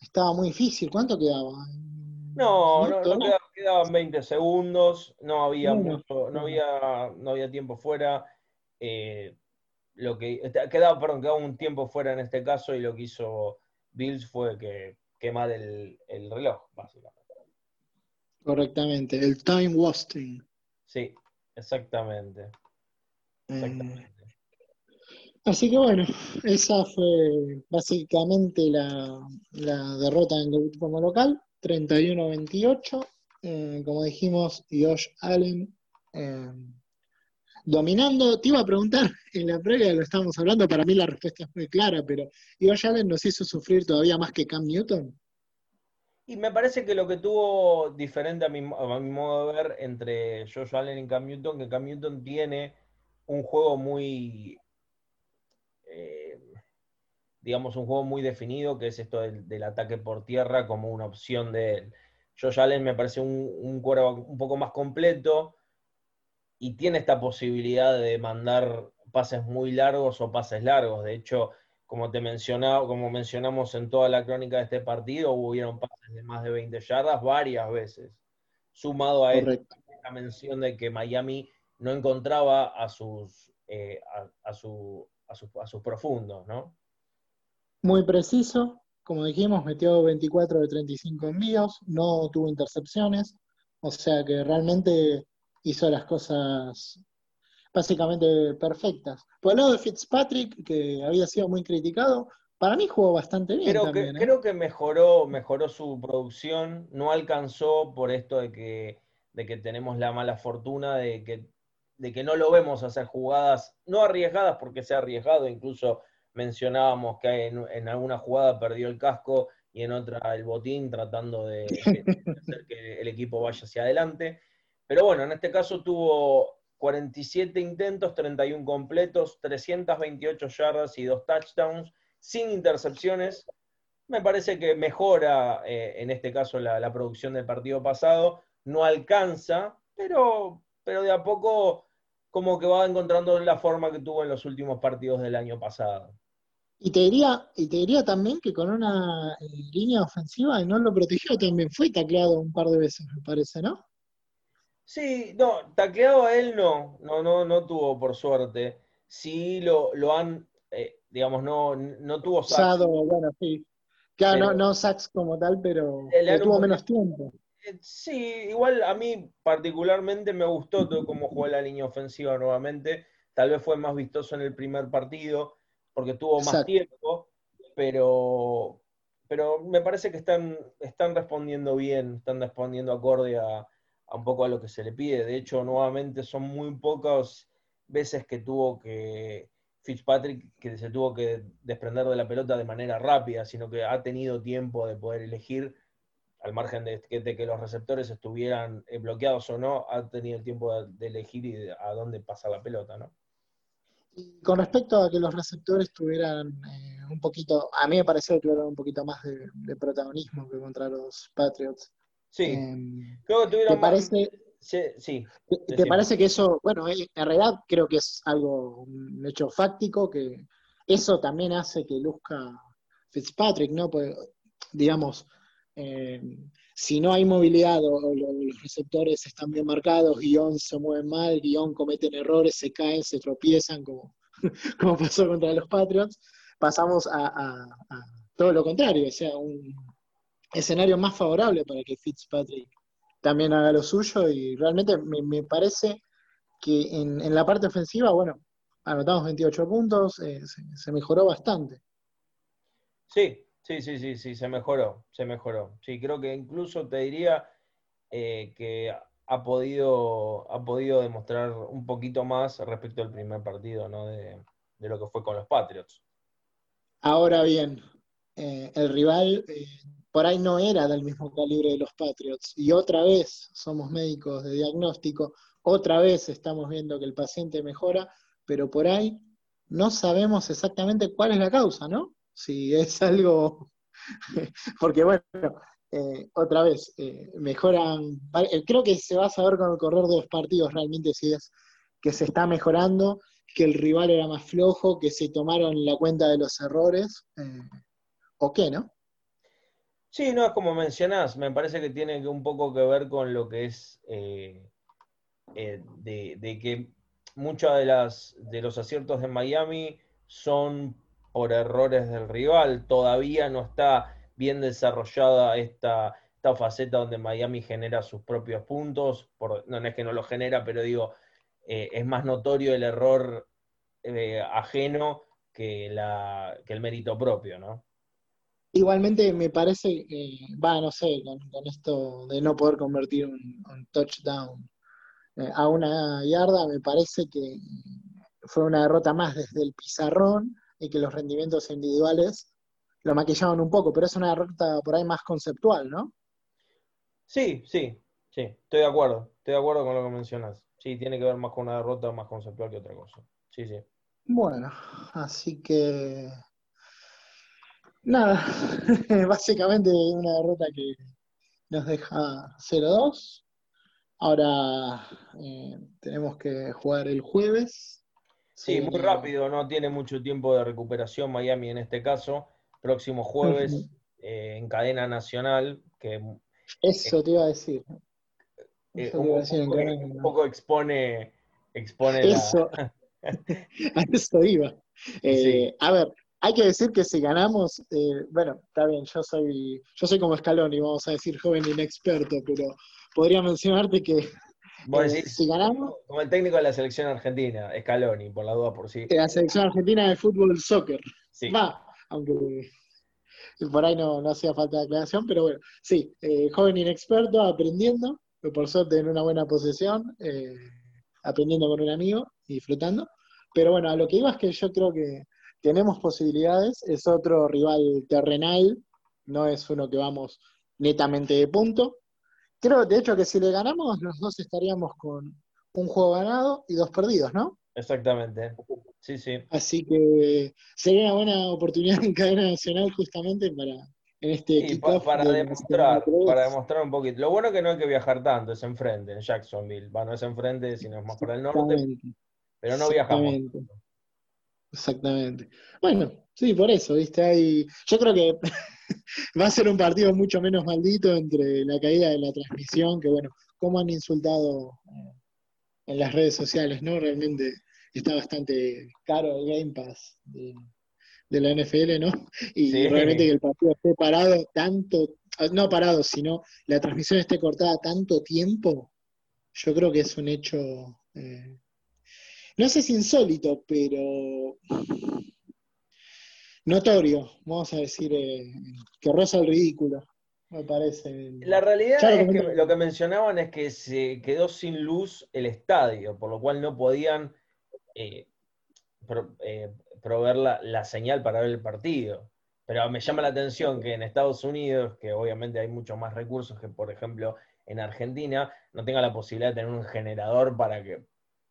estaba muy difícil, ¿cuánto quedaba?
No, no, no, quedaban 20 segundos, no había mucho, no había, no había tiempo fuera. Eh, lo que quedaba, perdón, quedaba un tiempo fuera en este caso y lo que hizo Bills fue que quemar el, reloj, básicamente.
Correctamente, el time wasting.
Sí, exactamente.
exactamente. así que bueno, esa fue básicamente la, derrota en el como local, 31-28. Eh, como dijimos, Josh Allen eh, dominando. Te iba a preguntar en la previa lo estábamos hablando, para mí la respuesta es muy clara, pero Josh Allen nos hizo sufrir todavía más que Cam Newton.
Y me parece que lo que tuvo diferente a mi, modo de ver entre Josh Allen y Cam Newton, que Cam Newton tiene un juego muy, eh, digamos, un juego muy definido, que es esto del, ataque por tierra como una opción de él. Josh Allen me parece un, un, un poco más completo, y tiene esta posibilidad de mandar pases muy largos o pases largos. De hecho, como te mencionaba, como mencionamos en toda la crónica de este partido, hubieron pases de más de 20 yardas varias veces. Sumado a esta mención de que Miami no encontraba a sus, eh, a, su, a, sus profundos, ¿no?
Muy preciso, como dijimos, metió 24 de 35 envíos, no tuvo intercepciones, o sea que realmente hizo las cosas básicamente perfectas. Por el lado de Fitzpatrick, que había sido muy criticado, para mí jugó bastante bien.
Creo,
que,
¿eh? creo que mejoró, mejoró su producción, no alcanzó por esto de que, de que tenemos la mala fortuna de que, de que no lo vemos hacer jugadas, no arriesgadas porque se ha arriesgado, incluso mencionábamos que en, en alguna jugada perdió el casco y en otra el botín tratando de hacer que el equipo vaya hacia adelante. Pero bueno, en este caso tuvo 47 intentos, 31 completos, 328 yardas y dos touchdowns, sin intercepciones. Me parece que mejora eh, en este caso la, producción del partido pasado. No alcanza, pero, pero de a poco como que va encontrando la forma que tuvo en los últimos partidos del año pasado.
Y te diría, y te diría también que con una eh, línea ofensiva no lo protegió también, fue tacleado un par de veces, me parece, ¿no?
Sí, no, tacleado a él no, no, no, no tuvo por suerte. Sí lo, lo han, eh, digamos, no, no tuvo
sacks. bueno, sí. Claro, no, no sacks como tal, pero, tuvo menos tiempo.
Eh, sí, igual a mí particularmente me gustó todo cómo jugó la línea ofensiva nuevamente. tal vez fue más vistoso en el primer partido, porque tuvo más tiempo, pero, pero me parece que están, están respondiendo bien, están respondiendo acorde a, un poco a lo que se le pide. De hecho, nuevamente son muy pocas veces que tuvo que Fitzpatrick que se tuvo que desprender de la pelota de manera rápida, sino que ha tenido tiempo de poder elegir, al margen de que, los receptores estuvieran eh, bloqueados o no, ha tenido tiempo de, elegir a dónde pasa la pelota, ¿no?
con respecto a que los receptores tuvieran eh, un poquito, a mí me pareció que tuvieran un poquito más de, protagonismo que contra los Patriots.
Sí, creo que tuvieron
¿te parece, sí, ¿Te, parece que eso, bueno, eh, en realidad creo que es algo, un hecho fáctico, que eso también hace que luzca Fitzpatrick, ¿no? Pues, digamos, eh, si no hay movilidad o, los receptores están bien marcados, guion se mueven mal, guion cometen errores, se caen, se tropiezan, como, como pasó contra los Patriots, pasamos a, todo lo contrario, o sea, un escenario más favorable para que Fitzpatrick también haga lo suyo y realmente me, parece que en, la parte ofensiva, bueno, anotamos 28 puntos, eh, se mejoró bastante.
Sí, Sí, sí, sí, sí, se mejoró, se mejoró. Sí, creo que incluso te diría eh, que ha podido, ha podido demostrar un poquito más respecto al primer partido, ¿no? De, lo que fue con los Patriots.
Ahora bien, eh, el rival eh, por ahí no era del mismo calibre de los Patriots. Y otra vez somos médicos de diagnóstico, otra vez estamos viendo que el paciente mejora, pero por ahí no sabemos exactamente cuál es la causa, ¿no? si es algo, porque bueno, eh, otra vez, mejoran, creo que se va a saber con el correr de los partidos realmente si es que se está mejorando, que el rival era más flojo, que se tomaron la cuenta de los errores, o qué, ¿no?
Sí, no, es como mencionás, me parece que tiene un poco que ver con lo que es de, de, que muchos de, las, de los aciertos de Miami son por errores del rival. Todavía no está bien desarrollada esta, esta faceta donde Miami genera sus propios puntos. No es que no lo genera, pero digo, eh, es más notorio el error eh, ajeno que, la, que el mérito propio, ¿no?
Igualmente me parece, va, no sé, con, esto de no poder convertir un, touchdown eh, a una yarda, me parece que fue una derrota más desde el pizarrón y que los rendimientos individuales lo maquillaban un poco, pero es una derrota por ahí más conceptual, ¿no?
Sí, sí, sí, estoy de acuerdo, estoy de acuerdo con lo que mencionas. Sí, tiene que ver más con una derrota más conceptual que otra cosa. Sí, sí.
Bueno, así que nada, básicamente una derrota que nos deja 0-2. Ahora eh, tenemos que jugar el jueves
Sí, muy rápido, no tiene mucho tiempo de recuperación Miami en este caso. Próximo jueves eh, en cadena nacional. Que,
Eso te iba a decir.
Eh, un, poco, expone, expone
eso, a eso iba. Eh, a ver, hay que decir que si ganamos, bueno, está bien, yo soy, yo soy como y vamos a decir joven inexperto, pero podría mencionarte que
eh, si ganamos. Como el técnico de la selección argentina, Scaloni, por la duda por sí.
La selección argentina de fútbol soccer. Sí. Va, aunque por ahí no, no hacía falta de aclaración, pero bueno, sí, eh, joven inexperto, aprendiendo, por suerte en una buena posesión, eh, aprendiendo con un amigo y disfrutando. Pero bueno, a lo que iba es que yo creo que tenemos posibilidades, es otro rival terrenal, no es uno que vamos netamente de punto, Creo, de hecho, que si le ganamos, los dos estaríamos con un juego ganado y dos perdidos, ¿no?
Exactamente. Sí, sí.
Así que sería una buena oportunidad en cadena nacional justamente para en este
sí, para, demostrar, para demostrar un poquito. Lo bueno es que no hay que viajar tanto, es enfrente, en Jacksonville. Bueno, no es enfrente, sino es más para el norte. Pero no viajamos.
Exactamente. Bueno, sí, por eso, viste, hay. Yo creo que va a ser un partido mucho menos maldito entre la caída de la transmisión, que bueno, como han insultado eh, en las redes sociales, ¿no? Realmente está bastante caro el Game Pass de, la NFL, ¿no? Y realmente que el partido esté parado tanto, no parado, sino la transmisión esté cortada tanto tiempo, yo creo que es un hecho eh, no sé si insólito, pero notorio, vamos a decir, eh, que roza el ridículo, me parece.
La realidad es que lo que mencionaban es que se quedó sin luz el estadio, por lo cual no podían eh, eh, proveer la, señal para ver el partido. Pero me llama la atención que en Estados Unidos, que obviamente hay muchos más recursos que, por ejemplo, en Argentina, no tenga la posibilidad de tener un generador para que,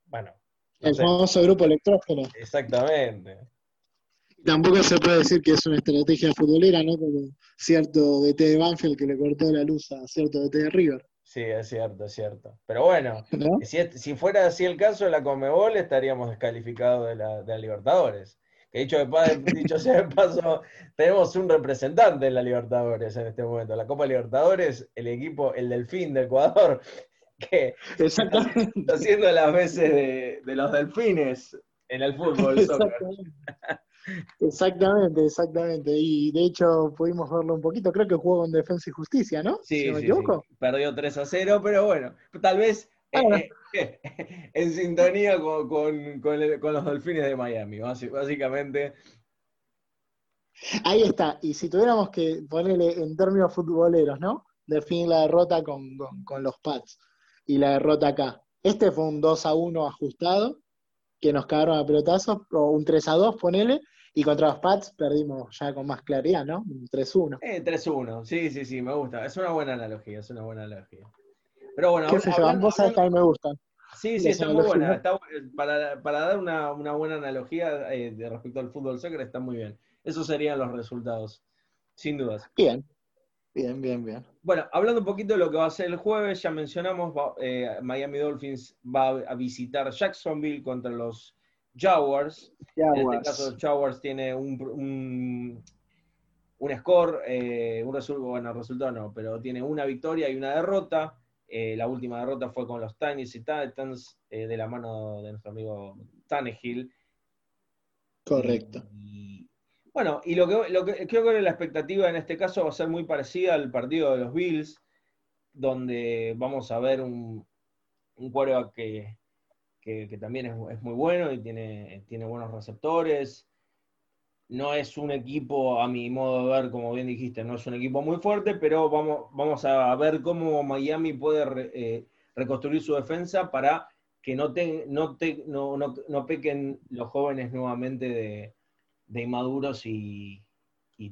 bueno.
El famoso grupo electrógeno.
Exactamente.
Tampoco se puede decir que es una estrategia futbolera, ¿no? Como cierto DT de Banfield que le cortó la luz a cierto DT de River.
Sí, es cierto, es cierto. Pero bueno, si, fuera así el caso de la Comebol, estaríamos descalificados de la, de la Libertadores. Que dicho, de, dicho sea de paso, tenemos un representante en la Libertadores en este momento. La Copa Libertadores, el equipo, el Delfín de Ecuador, que está haciendo las veces de, de los delfines en el fútbol.
Exactamente, exactamente. Y de hecho pudimos verlo un poquito. Creo que jugó con Defensa y Justicia, ¿no?
Sí, sí, Perdió 3 a 0, pero bueno, tal vez eh, eh, en sintonía con, los Delfines de Miami, básicamente.
Ahí está. Y si tuviéramos que ponerle en términos futboleros, ¿no? Definir la derrota con, con los Pats y la derrota acá. Este fue un 2 a 1 ajustado, que nos cagaron a pelotazos, o un 3 a 2, ponele, y contra los Pats perdimos ya con más claridad, ¿no? 3-1.
Eh, 3-1, sí, sí, sí, me gusta. Es una buena analogía, es una buena analogía. Pero bueno,
¿Qué sé yo? Vos sabés que a mí me gustan.
Sí, sí, está muy buena. para, dar una, buena analogía eh, de respecto al fútbol soccer, está muy bien. Esos serían los resultados, sin dudas.
Bien, bien, bien, bien.
Bueno, hablando un poquito de lo que va a ser el jueves, ya mencionamos, eh, Miami Dolphins va a visitar Jacksonville contra los Jaguars. En este caso, Jaguars tiene un, un, score, eh, un resultado, bueno, resultado no, pero tiene una victoria y una derrota. Eh, la última derrota fue con los Titans y Titans eh, de la mano de nuestro amigo Tannehill.
Correcto.
Bueno, y lo que, lo que creo que la expectativa en este caso va a ser muy parecida al partido de los Bills, donde vamos a ver un, un que, también es, muy bueno y tiene, buenos receptores. No es un equipo, a mi modo de ver, como bien dijiste, no es un equipo muy fuerte, pero vamos, vamos a ver cómo Miami puede eh, reconstruir su defensa para que no, no, no, pequen los jóvenes nuevamente de, inmaduros y,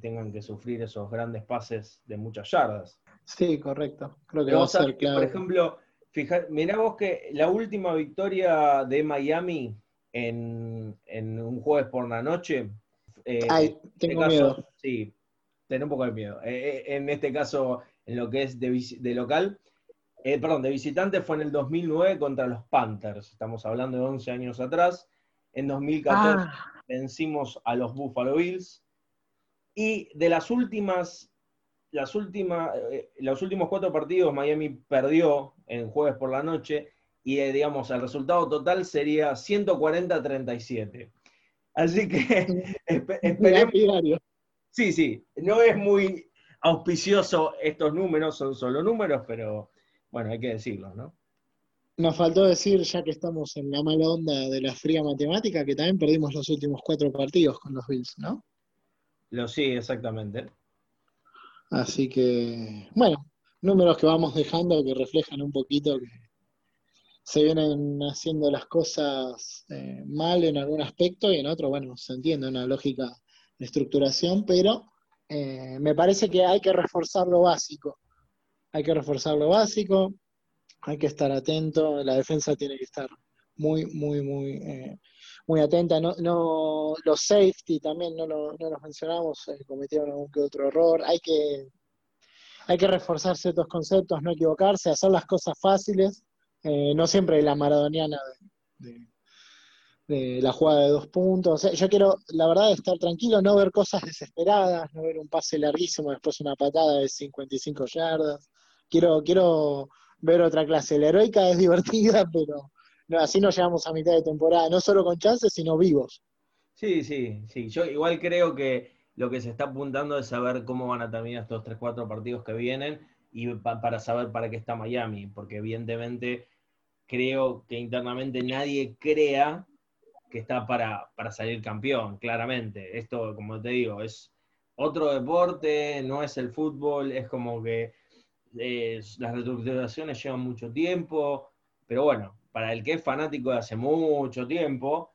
tengan que sufrir esos grandes pases de muchas yardas.
Sí, correcto. Creo que va a ser claro.
Por ejemplo, Fija, mirá vos que la última victoria de Miami en, un jueves por la noche.
Eh, Ay, este tengo miedo.
Sí, ten un poco de miedo. Eh, eh, en este caso, en lo que es de, local, perdón, de visitante fue en el 2009 contra los Panthers. Estamos hablando de 11 años atrás. En 2014 ah. Vencimos a los Buffalo Bills. Y de las últimas las últimas, eh, los últimos cuatro partidos Miami perdió en jueves por la noche y eh, digamos el resultado total sería 140-37. Así que esperemos. Sí, sí, no es muy auspicioso estos números, son solo números, pero bueno, hay que decirlo, ¿no?
Nos faltó decir, ya que estamos en la mala onda de la fría matemática, que también perdimos los últimos cuatro partidos con los Bills, ¿no?
Lo sí, exactamente.
Así que, bueno, números que vamos dejando que reflejan un poquito que se vienen haciendo las cosas eh, mal en algún aspecto y en otro, bueno, se entiende una lógica de estructuración, pero eh, me parece que hay que reforzar lo básico. Hay que reforzar lo básico, hay que estar atento, la defensa tiene que estar muy, muy, muy eh, muy atenta. No, no, los safety también no, lo, no los mencionamos, eh, cometieron algún que otro error. Hay que, hay que reforzar ciertos conceptos, no equivocarse, hacer las cosas fáciles. Eh, no siempre la maradoniana de, la jugada de dos puntos. yo quiero, la verdad, estar tranquilo, no ver cosas desesperadas, no ver un pase larguísimo, después una patada de 55 yardas. Quiero, quiero ver otra clase. La heroica es divertida, pero así nos llevamos a mitad de temporada, no solo con chances, sino vivos.
Sí, sí, sí. Yo igual creo que lo que se está apuntando es saber cómo van a terminar estos 3-4 partidos que vienen y para saber para qué está Miami, porque evidentemente creo que internamente nadie crea que está para, para salir campeón, claramente. Esto, como te digo, es otro deporte, no es el fútbol, es como que las reestructuraciones llevan mucho tiempo, pero bueno, para el que es fanático de hace mucho tiempo,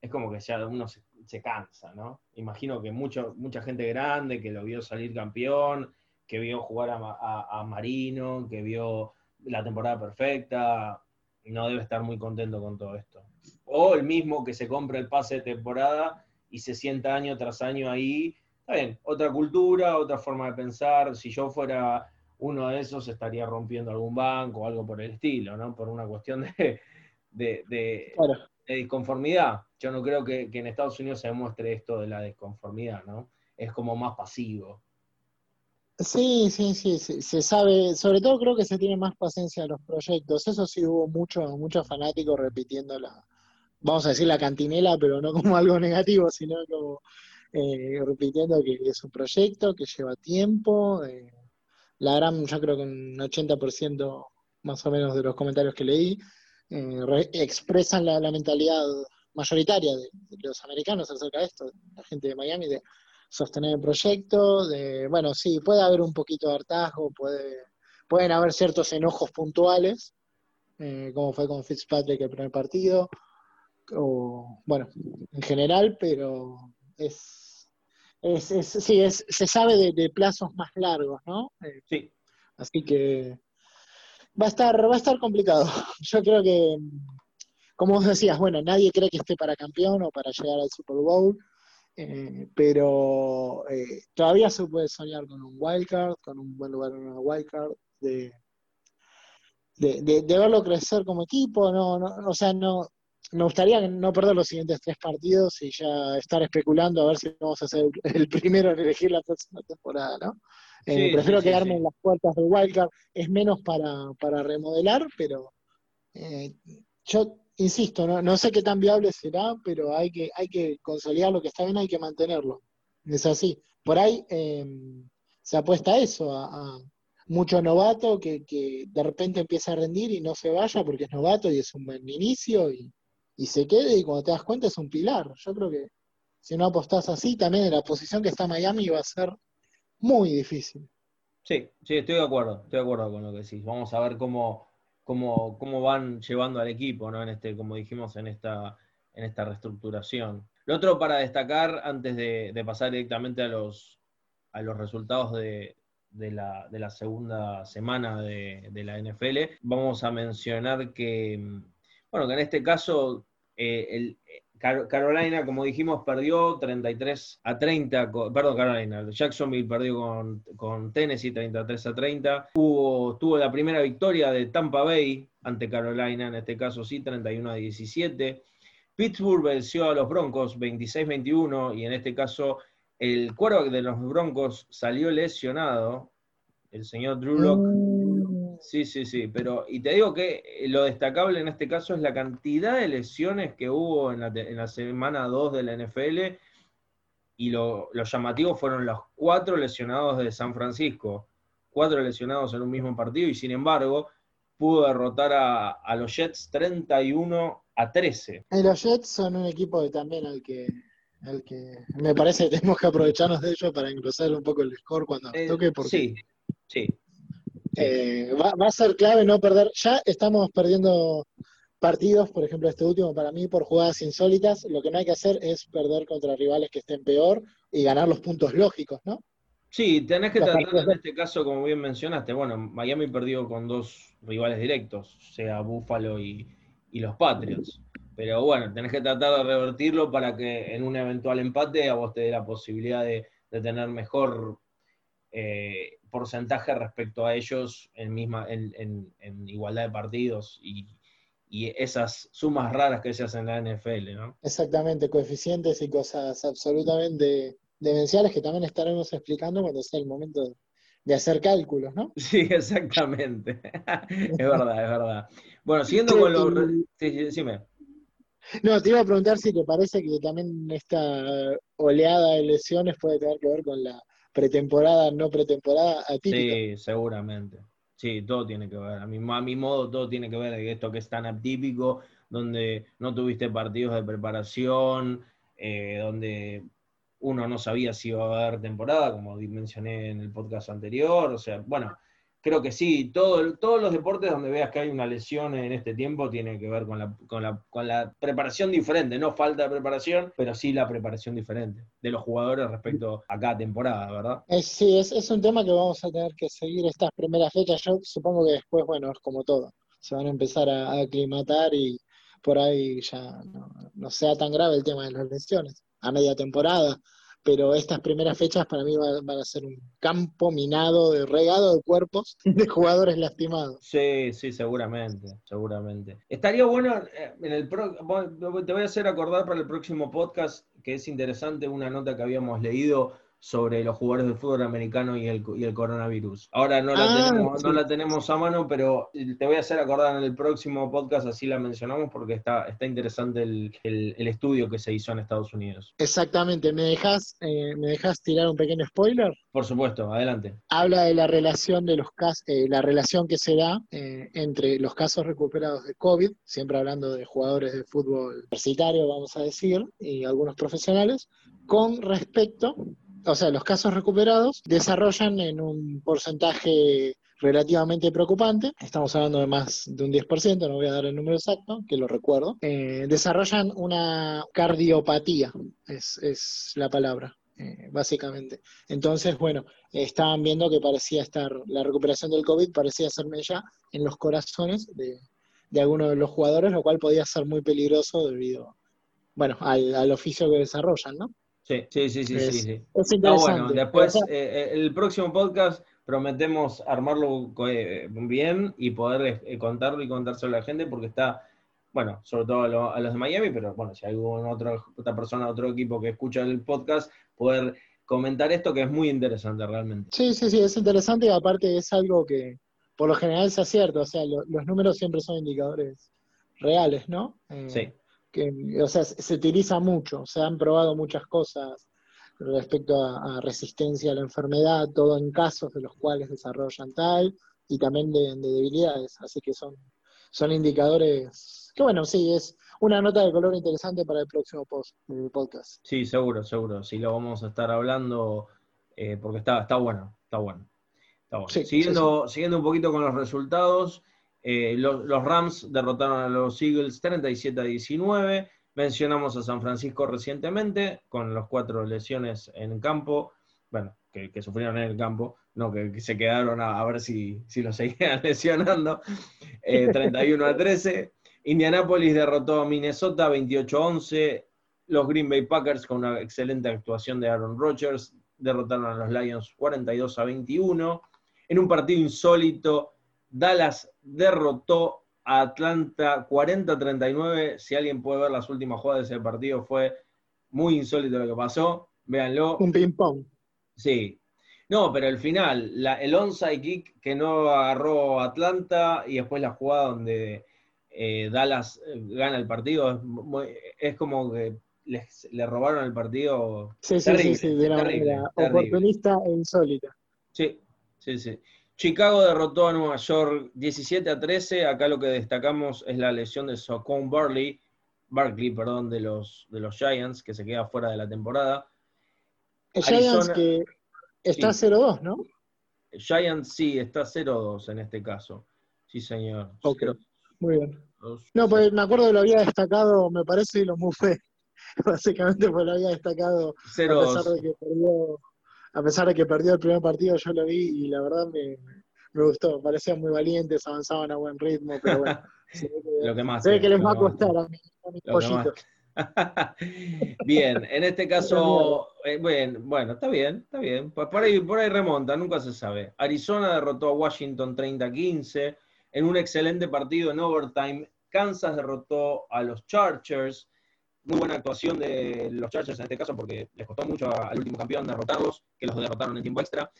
es como que uno se, cansa, ¿no? Imagino que mucho, mucha gente grande que lo vio salir campeón, que vio jugar a, Marino, que vio la temporada perfecta, no debe estar muy contento con todo esto. O el mismo que se compra el pase de temporada y se sienta año tras año ahí. Está bien, otra cultura, otra forma de pensar. Si yo fuera uno de esos, estaría rompiendo algún banco o algo por el estilo, ¿no? Por una cuestión de, de, disconformidad. Yo no creo que, que, en Estados Unidos se demuestre esto de la disconformidad, ¿no? Es como más pasivo.
Sí, sí, sí, se sabe, sobre todo creo que se tiene más paciencia en los proyectos. Eso sí hubo muchos muchos fanáticos repitiendo la, vamos a decir la cantinela, pero no como algo negativo, sino como eh, repitiendo que es un proyecto que lleva tiempo. Eh, la gran, yo creo que un 80% más o menos de los comentarios que leí eh, expresan la, mentalidad mayoritaria de, los americanos acerca de esto, la gente de Miami, de sostener el proyecto, de, bueno, sí, puede haber un poquito de hartazgo, puede, pueden haber ciertos enojos puntuales, eh, como fue con Fitzpatrick el primer partido, o bueno, en general, pero es, es, es sí, es, se sabe de, plazos más largos, ¿no?
Eh, sí.
Así que va a estar, va a estar complicado. Yo creo que, como vos decías, bueno, nadie cree que esté para campeón o para llegar al Super Bowl. Eh, pero eh, todavía se puede soñar con un wildcard, con un buen lugar en una wildcard, de, de, verlo crecer como equipo, no, no, o sea, no, me gustaría no perder los siguientes tres partidos y ya estar especulando a ver si vamos a ser el primero en elegir la próxima temporada, ¿no? Eh, prefiero quedarme en las puertas del wildcard, es menos para, para remodelar, pero yo insisto, no, no sé qué tan viable será, pero hay que, hay que consolidar lo que está bien, hay que mantenerlo. Es así. Por ahí em, se apuesta a eso, a, mucho novato que, que, de repente empieza a rendir y no se vaya porque es novato y es un buen inicio y, y se quede y cuando te das cuenta es un pilar. Yo creo que si no apostás así, también en la posición que está Miami va a ser muy difícil.
Sí, sí, estoy de acuerdo, estoy de acuerdo con lo que decís. Vamos a ver cómo, cómo, cómo van llevando al equipo, ¿no? En este, como dijimos, en esta, en esta reestructuración. Lo otro para destacar, antes de, pasar directamente a los, a los resultados de, la, de la, segunda semana de, la NFL, vamos a mencionar que, bueno, que en este caso eh, el, Carolina, como dijimos, perdió 33 a 30, perdón, Carolina, Jacksonville perdió con, con, Tennessee 33 a 30. Hubo, tuvo la primera victoria de Tampa Bay ante Carolina, en este caso sí, 31 a 17. Pittsburgh venció a los Broncos 26-21 y en este caso el quarterback de los Broncos salió lesionado, el señor Drew Locke. Sí, sí, sí, pero y te digo que eh, lo destacable en este caso es la cantidad de lesiones que hubo en la, semana 2 de la NFL y lo, llamativo fueron los cuatro lesionados de San Francisco, cuatro lesionados en un mismo partido y sin embargo pudo derrotar a, los Jets 31 a 13.
Y los Jets son un equipo también al que me parece que tenemos que aprovecharnos de ellos para engrosar un poco el score cuando eh, toque. Porque...
Sí, sí,
eh, va, a ser clave no perder. Ya estamos perdiendo partidos, por ejemplo, este último para mí por jugadas insólitas. Lo que no hay que hacer es perder contra rivales que estén peor y ganar los puntos lógicos, ¿no?
Sí, tenés que tratar en este caso, como bien mencionaste, bueno, Miami perdió con dos rivales directos, sea Buffalo y, los Patriots. Pero bueno, tenés que tratar de revertirlo para que en un eventual empate a vos te dé la posibilidad de, tener mejor eh, porcentaje respecto a ellos en, misma, en, igualdad de partidos y, esas sumas raras que se hacen en la NFL, ¿no?
Exactamente, coeficientes y cosas absolutamente demenciales que también estaremos explicando cuando sea el momento de hacer cálculos, ¿no?
Sí, exactamente. es verdad, es verdad. Bueno, siguiendo con los... Sí, decime.
No, te iba a preguntar si te parece que también esta oleada de lesiones puede tener que ver con la pretemporada, no pretemporada atípica.
Sí, seguramente. Sí, todo tiene que ver. A mi, a mi modo, todo tiene que ver de esto que es tan atípico. donde no tuviste partidos de preparación, eh, donde uno no sabía si iba a haber temporada, como mencioné en el podcast anterior, o sea, bueno, creo que sí, todo, todos los deportes donde veas que hay una lesión en este tiempo tiene que ver con la, preparación diferente, no falta de preparación, pero sí la preparación diferente de los jugadores respecto a cada temporada, ¿verdad?
sí, es, es un tema que vamos a tener que seguir estas primeras fechas. Yo supongo que después, bueno, es como todo, se van a empezar a, aclimatar y por ahí ya no, no sea tan grave el tema de las lesiones a media temporada pero estas primeras fechas para mí van, a ser un campo minado de regado de cuerpos de jugadores lastimados.
Sí, sí, seguramente, seguramente. Estaría bueno, eh, en el te voy a hacer acordar para el próximo podcast que es interesante una nota que habíamos leído sobre los jugadores de fútbol americano y el, y el coronavirus. Ahora no la, ah, tenemos, no la tenemos a mano, pero te voy a hacer acordar en el próximo podcast, así la mencionamos, porque está, está interesante el, estudio que se hizo en Estados Unidos.
Exactamente. ¿Me dejas, eh, ¿Me dejas tirar un pequeño spoiler?
Por supuesto, adelante.
Habla de la relación de los casos, eh, la relación que se da eh, entre los casos recuperados de COVID, siempre hablando de jugadores de fútbol universitario, vamos a decir, y algunos profesionales, con respecto o sea, los casos recuperados desarrollan en un porcentaje relativamente preocupante, estamos hablando de más de un 10%, no voy a dar el número exacto, que lo recuerdo, eh, desarrollan una cardiopatía, es, la palabra. Eh, básicamente. Entonces, bueno, estaban viendo que parecía estar, la recuperación del COVID parecía ser ya en los corazones de, algunos de los jugadores, lo cual podía ser muy peligroso debido, bueno, al oficio que desarrollan, ¿no?
Sí, sí, sí, sí. sí, bueno, después eh, eh, el próximo podcast prometemos armarlo eh, bien y poder contarlo y contárselo a la gente porque está, bueno, sobre todo a, los de Miami, pero bueno, si hay alguna otra, otra persona, otro equipo que escucha el podcast, poder comentar esto que es muy interesante realmente.
Sí, sí, sí, es interesante y aparte es algo que por lo general es acierto, o sea, los números siempre son indicadores reales, ¿no?
sí
o sea, se utiliza mucho, se han probado muchas cosas respecto a, resistencia a la enfermedad, todo en casos de los cuales desarrollan tal, y también de, debilidades, así que son, son indicadores que bueno, sí, es una nota de color interesante para el próximo post, podcast.
Sí, seguro, seguro, sí lo vamos a estar hablando eh, porque está, está bueno, está bueno. siguiendo, siguiendo un poquito con los resultados, eh, los, Rams derrotaron a los Eagles 37 a 19. Mencionamos a San Francisco recientemente, con las cuatro lesiones en campo, bueno, que, sufrieron en el campo, no que, se quedaron a, ver si, si lo seguían lesionando. 31 eh, a 13. Indianapolis derrotó a Minnesota 28 a 11. Los Green Bay Packers, con una excelente actuación de Aaron Rodgers, derrotaron a los Lions 42 a 21. En un partido insólito, Dallas derrotó a Atlanta 40-39. Si alguien puede ver las últimas jugadas de ese partido, fue muy insólito lo que pasó. Véanlo.
Un ping-pong.
Sí. No, pero el final, el onside kick que no agarró Atlanta y después la jugada donde eh, Dallas eh, gana el partido, es, como que le robaron el partido.
Sí, sí, sí, sí, de manera oportunista e insólita.
Sí, sí, sí. Chicago derrotó a Nueva York 17 a 13. Acá lo que destacamos es la lesión de Socon Barley, Barkley, perdón, de los, de los Giants, que se queda fuera de la temporada.
El Giants que está 0-2, ¿no?
Giants sí, está 0-2 en este caso. Sí, señor.
Ok, muy bien. No, pues me acuerdo que lo había destacado, me parece, y lo mufé. Básicamente, pues lo había destacado a pesar de que perdió a pesar de que perdió el primer partido, yo lo vi y la verdad me, gustó. Parecían muy valientes, avanzaban a buen ritmo, pero bueno.
lo que más
que les va a costar a, mis pollitos.
bien, en este caso, eh, bueno, está bien, está bien. Pues por ahí, por ahí remonta, nunca se sabe. Arizona derrotó a Washington 30-15 en un excelente partido en overtime. Kansas derrotó a los Chargers muy buena actuación de los Chargers en este caso porque les costó mucho al último campeón derrotarlos, que los derrotaron en tiempo extra.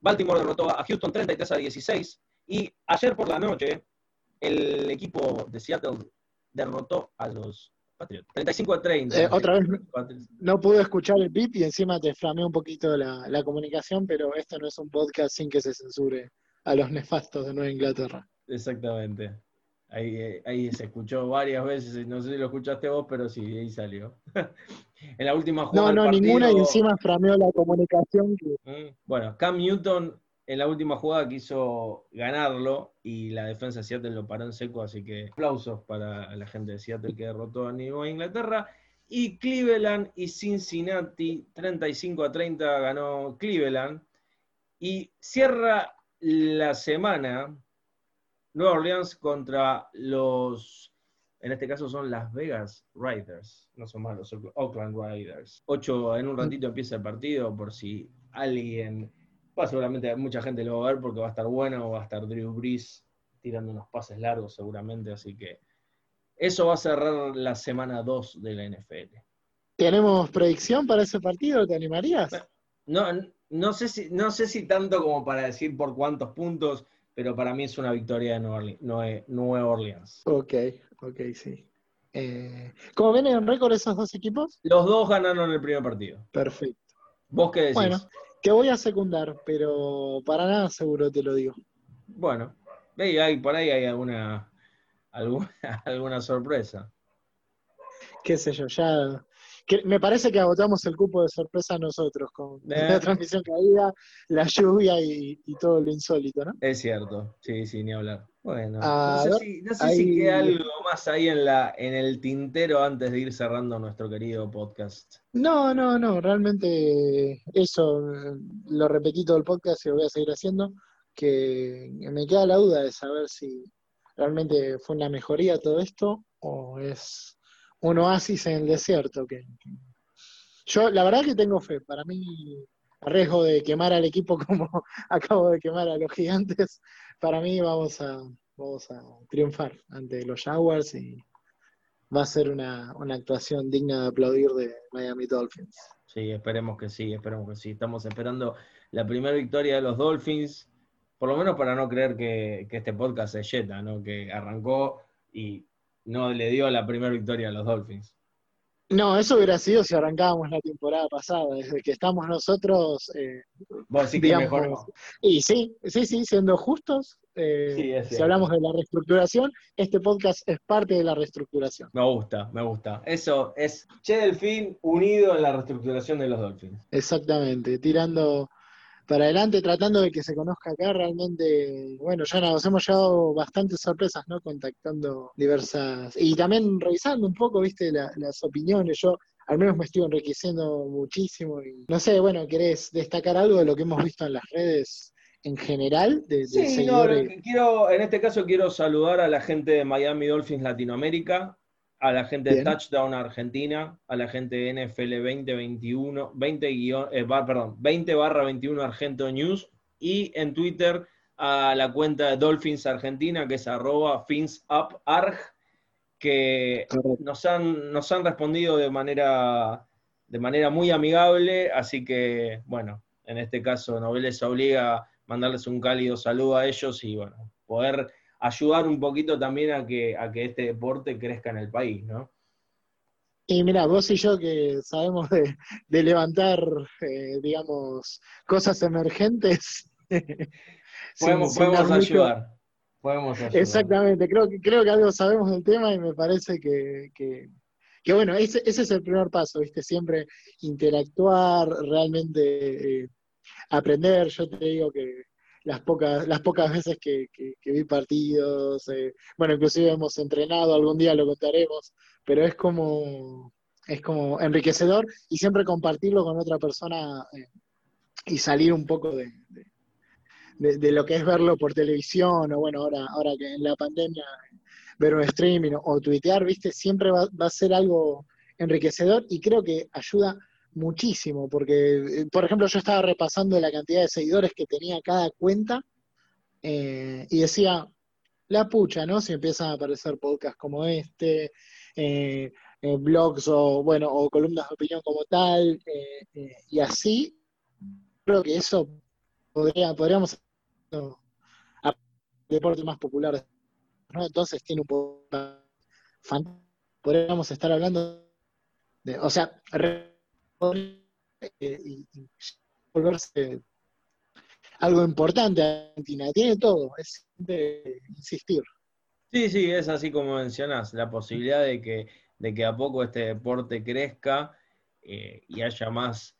Baltimore derrotó a Houston 33 a 16 y ayer por la noche el equipo de Seattle derrotó a los Patriots 35 a 30.
Eh, otra vez no pude escuchar el beep y encima te flamé un poquito la, la comunicación, pero esto no es un podcast sin que se censure a los nefastos de Nueva Inglaterra.
Exactamente. Ahí, ahí se escuchó varias veces, no sé si lo escuchaste vos, pero sí, ahí salió. en la última jugada.
No, no, ninguna y encima frameó la comunicación.
Mm, bueno, Cam Newton en la última jugada quiso ganarlo y la defensa de Seattle lo paró en seco, así que aplausos para la gente de Seattle que derrotó a Nueva Inglaterra. Y Cleveland y Cincinnati, 35 a 30 ganó Cleveland. Y cierra la semana Nueva Orleans contra los, en este caso son Las Vegas Riders, no son más los Oakland Riders. Ocho, en un ratito empieza el partido por si alguien, pues seguramente mucha gente lo va a ver porque va a estar bueno, va a estar Drew Brees tirando unos pases largos seguramente, así que eso va a cerrar la semana 2 de la NFL.
¿Tenemos predicción para ese partido? ¿Te animarías?
No, no, sé si, no sé si tanto como para decir por cuántos puntos, pero para mí es una victoria de Nueva Orleans.
Ok, ok, sí. Eh, ¿Cómo vienen en récord esos dos equipos?
Los dos ganaron el primer partido.
Perfecto.
¿Vos qué decís?
Bueno, que voy a secundar, pero para nada seguro te lo digo.
Bueno, hay, por ahí hay alguna, alguna, alguna sorpresa.
Qué sé yo, ya me parece que agotamos el cupo de sorpresa nosotros con la transmisión caída, la lluvia y, todo lo insólito, ¿no?
Es cierto, sí, sí, ni hablar. Bueno, no sé, si, no sé si, queda algo más ahí en, la, en el tintero antes de ir cerrando nuestro querido podcast.
No, no, no, realmente eso lo repetí todo el podcast y lo voy a seguir haciendo, que me queda la duda de saber si realmente fue una mejoría todo esto o es un oasis en el desierto. Que, yo la verdad que tengo fe. Para mí, a riesgo de quemar al equipo como acabo de quemar a los gigantes, para mí vamos a, vamos a triunfar ante los Jaguars y va a ser una, una actuación digna de aplaudir de Miami Dolphins.
Sí, esperemos que sí, esperemos que sí. Estamos esperando la primera victoria de los Dolphins, por lo menos para no creer que, que este podcast es Jetta, ¿no? Que arrancó y no le dio la primera victoria a los Dolphins.
No, eso hubiera sido si arrancábamos la temporada pasada, desde que estamos nosotros. Eh,
Vos sí que mejor
Y sí, sí, sí, siendo justos, eh, si hablamos de la reestructuración, este podcast es parte de la reestructuración.
Me gusta, me gusta. Eso es Che Delfín unido en la reestructuración de los Dolphins.
Exactamente, tirando para adelante, tratando de que se conozca acá realmente, bueno, ya nos hemos llevado bastantes sorpresas, ¿no? Contactando diversas, y también revisando un poco, viste, las opiniones, yo al menos me estoy enriqueciendo muchísimo y no sé, bueno, ¿querés destacar algo de lo que hemos visto en las redes en general de,
sí, No, quiero, en este caso quiero saludar a la gente de Miami Dolphins Latinoamérica, a la gente de Touchdown Argentina, a la gente de NFL 2021, 20 eh, perdón, 20 barra 21 Argento News y en Twitter a la cuenta de Dolphins Argentina que es arroba FinsUpArg que nos han, nos han respondido de manera, de manera muy amigable, así que bueno, en este caso no les obliga a mandarles un cálido saludo a ellos y bueno, poder ayudar un poquito también a que, a que este deporte crezca en el país, ¿no?
Y mira, vos y yo que sabemos de, levantar, eh, digamos, cosas emergentes.
podemos, ayudar. podemos, ayudar.
Exactamente, creo que, creo que algo sabemos del tema y me parece que, que, bueno, ese, ese, es el primer paso, ¿viste? Siempre interactuar, realmente eh, aprender. Yo te digo que las pocas, las pocas veces que, vi partidos, eh, bueno, inclusive hemos entrenado, algún día lo contaremos, pero es como, es como enriquecedor y siempre compartirlo con otra persona eh, y salir un poco de, de, lo que es verlo por televisión o bueno, ahora, ahora que en la pandemia ver un streaming o, tuitear, viste, siempre va, va a ser algo enriquecedor y creo que ayuda muchísimo, porque, eh, por ejemplo, yo estaba repasando la cantidad de seguidores que tenía cada cuenta eh, y decía, la pucha, ¿no? Si empiezan a aparecer podcasts como este, eh, blogs o, bueno, o columnas de opinión como tal, y así, creo que eso podría, podríamos no, deporte más popular, ¿no? Entonces tiene un poco podríamos estar hablando de, o sea, eh, y, volverse algo importante Argentina. Tiene todo, es de insistir.
Sí, sí, es así como mencionás, la posibilidad de que, de que a poco este deporte crezca eh, y haya más,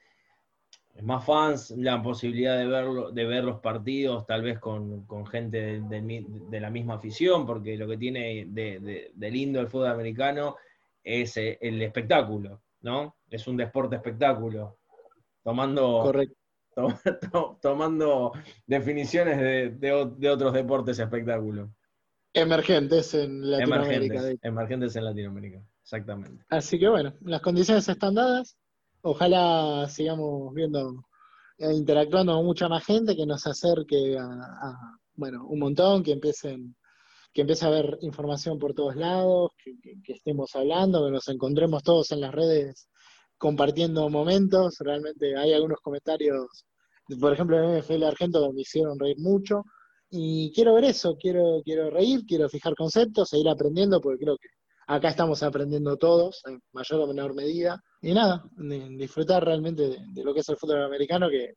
más fans, la posibilidad de, verlo, de ver los partidos tal vez con, gente de, la misma afición, porque lo que tiene de, lindo el fútbol americano es eh, el espectáculo, ¿no? Es un deporte espectáculo, tomando, tomando definiciones de, otros deportes espectáculo.
Emergentes en Latinoamérica.
Emergentes, en Latinoamérica, exactamente.
Así que bueno, las condiciones están dadas. Ojalá sigamos viendo, e interactuando con mucha más gente que nos acerque a, bueno, un montón, que empiecen que empiece a haber información por todos lados, que, estemos hablando, que nos encontremos todos en las redes compartiendo momentos. Realmente hay algunos comentarios, por ejemplo, en NFL Argento, que me hicieron reír mucho. Y quiero ver eso, quiero, quiero reír, quiero fijar conceptos, seguir aprendiendo, porque creo que acá estamos aprendiendo todos, en mayor o menor medida. Y nada, disfrutar realmente de, lo que es el fútbol americano, que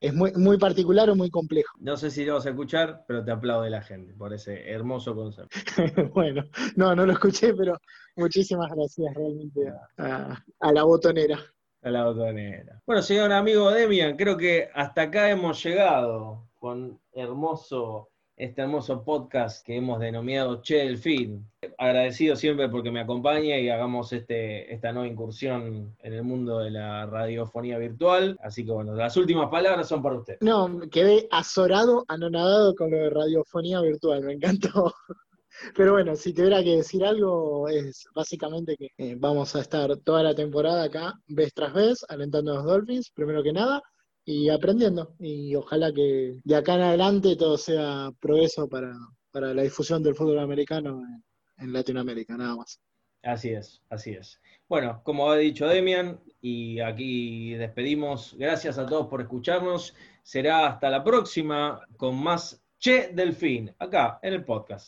es muy, muy particular o muy complejo.
No sé si lo vas a escuchar, pero te aplaude la gente por ese hermoso concepto.
bueno, no, no lo escuché, pero muchísimas gracias realmente a, a la botonera.
A la botonera. Bueno, señor amigo Demian, creo que hasta acá hemos llegado con hermoso, este hermoso podcast que hemos denominado Che del Fin. Agradecido siempre porque me acompaña y hagamos este, esta nueva incursión en el mundo de la radiofonía virtual. Así que bueno, las últimas palabras son para usted.
No, quedé azorado, anonadado con lo de radiofonía virtual, me encantó. Pero bueno, si tuviera que decir algo, es básicamente que eh, vamos a estar toda la temporada acá, vez tras vez, alentando a los Dolphins, primero que nada, y aprendiendo. Y ojalá que de acá en adelante todo sea progreso para, la difusión del fútbol americano en, Latinoamérica, nada más.
Así es, así es. Bueno, como ha dicho Demian, y aquí despedimos. Gracias a todos por escucharnos. Será hasta la próxima con más Che Delfín, acá en el podcast.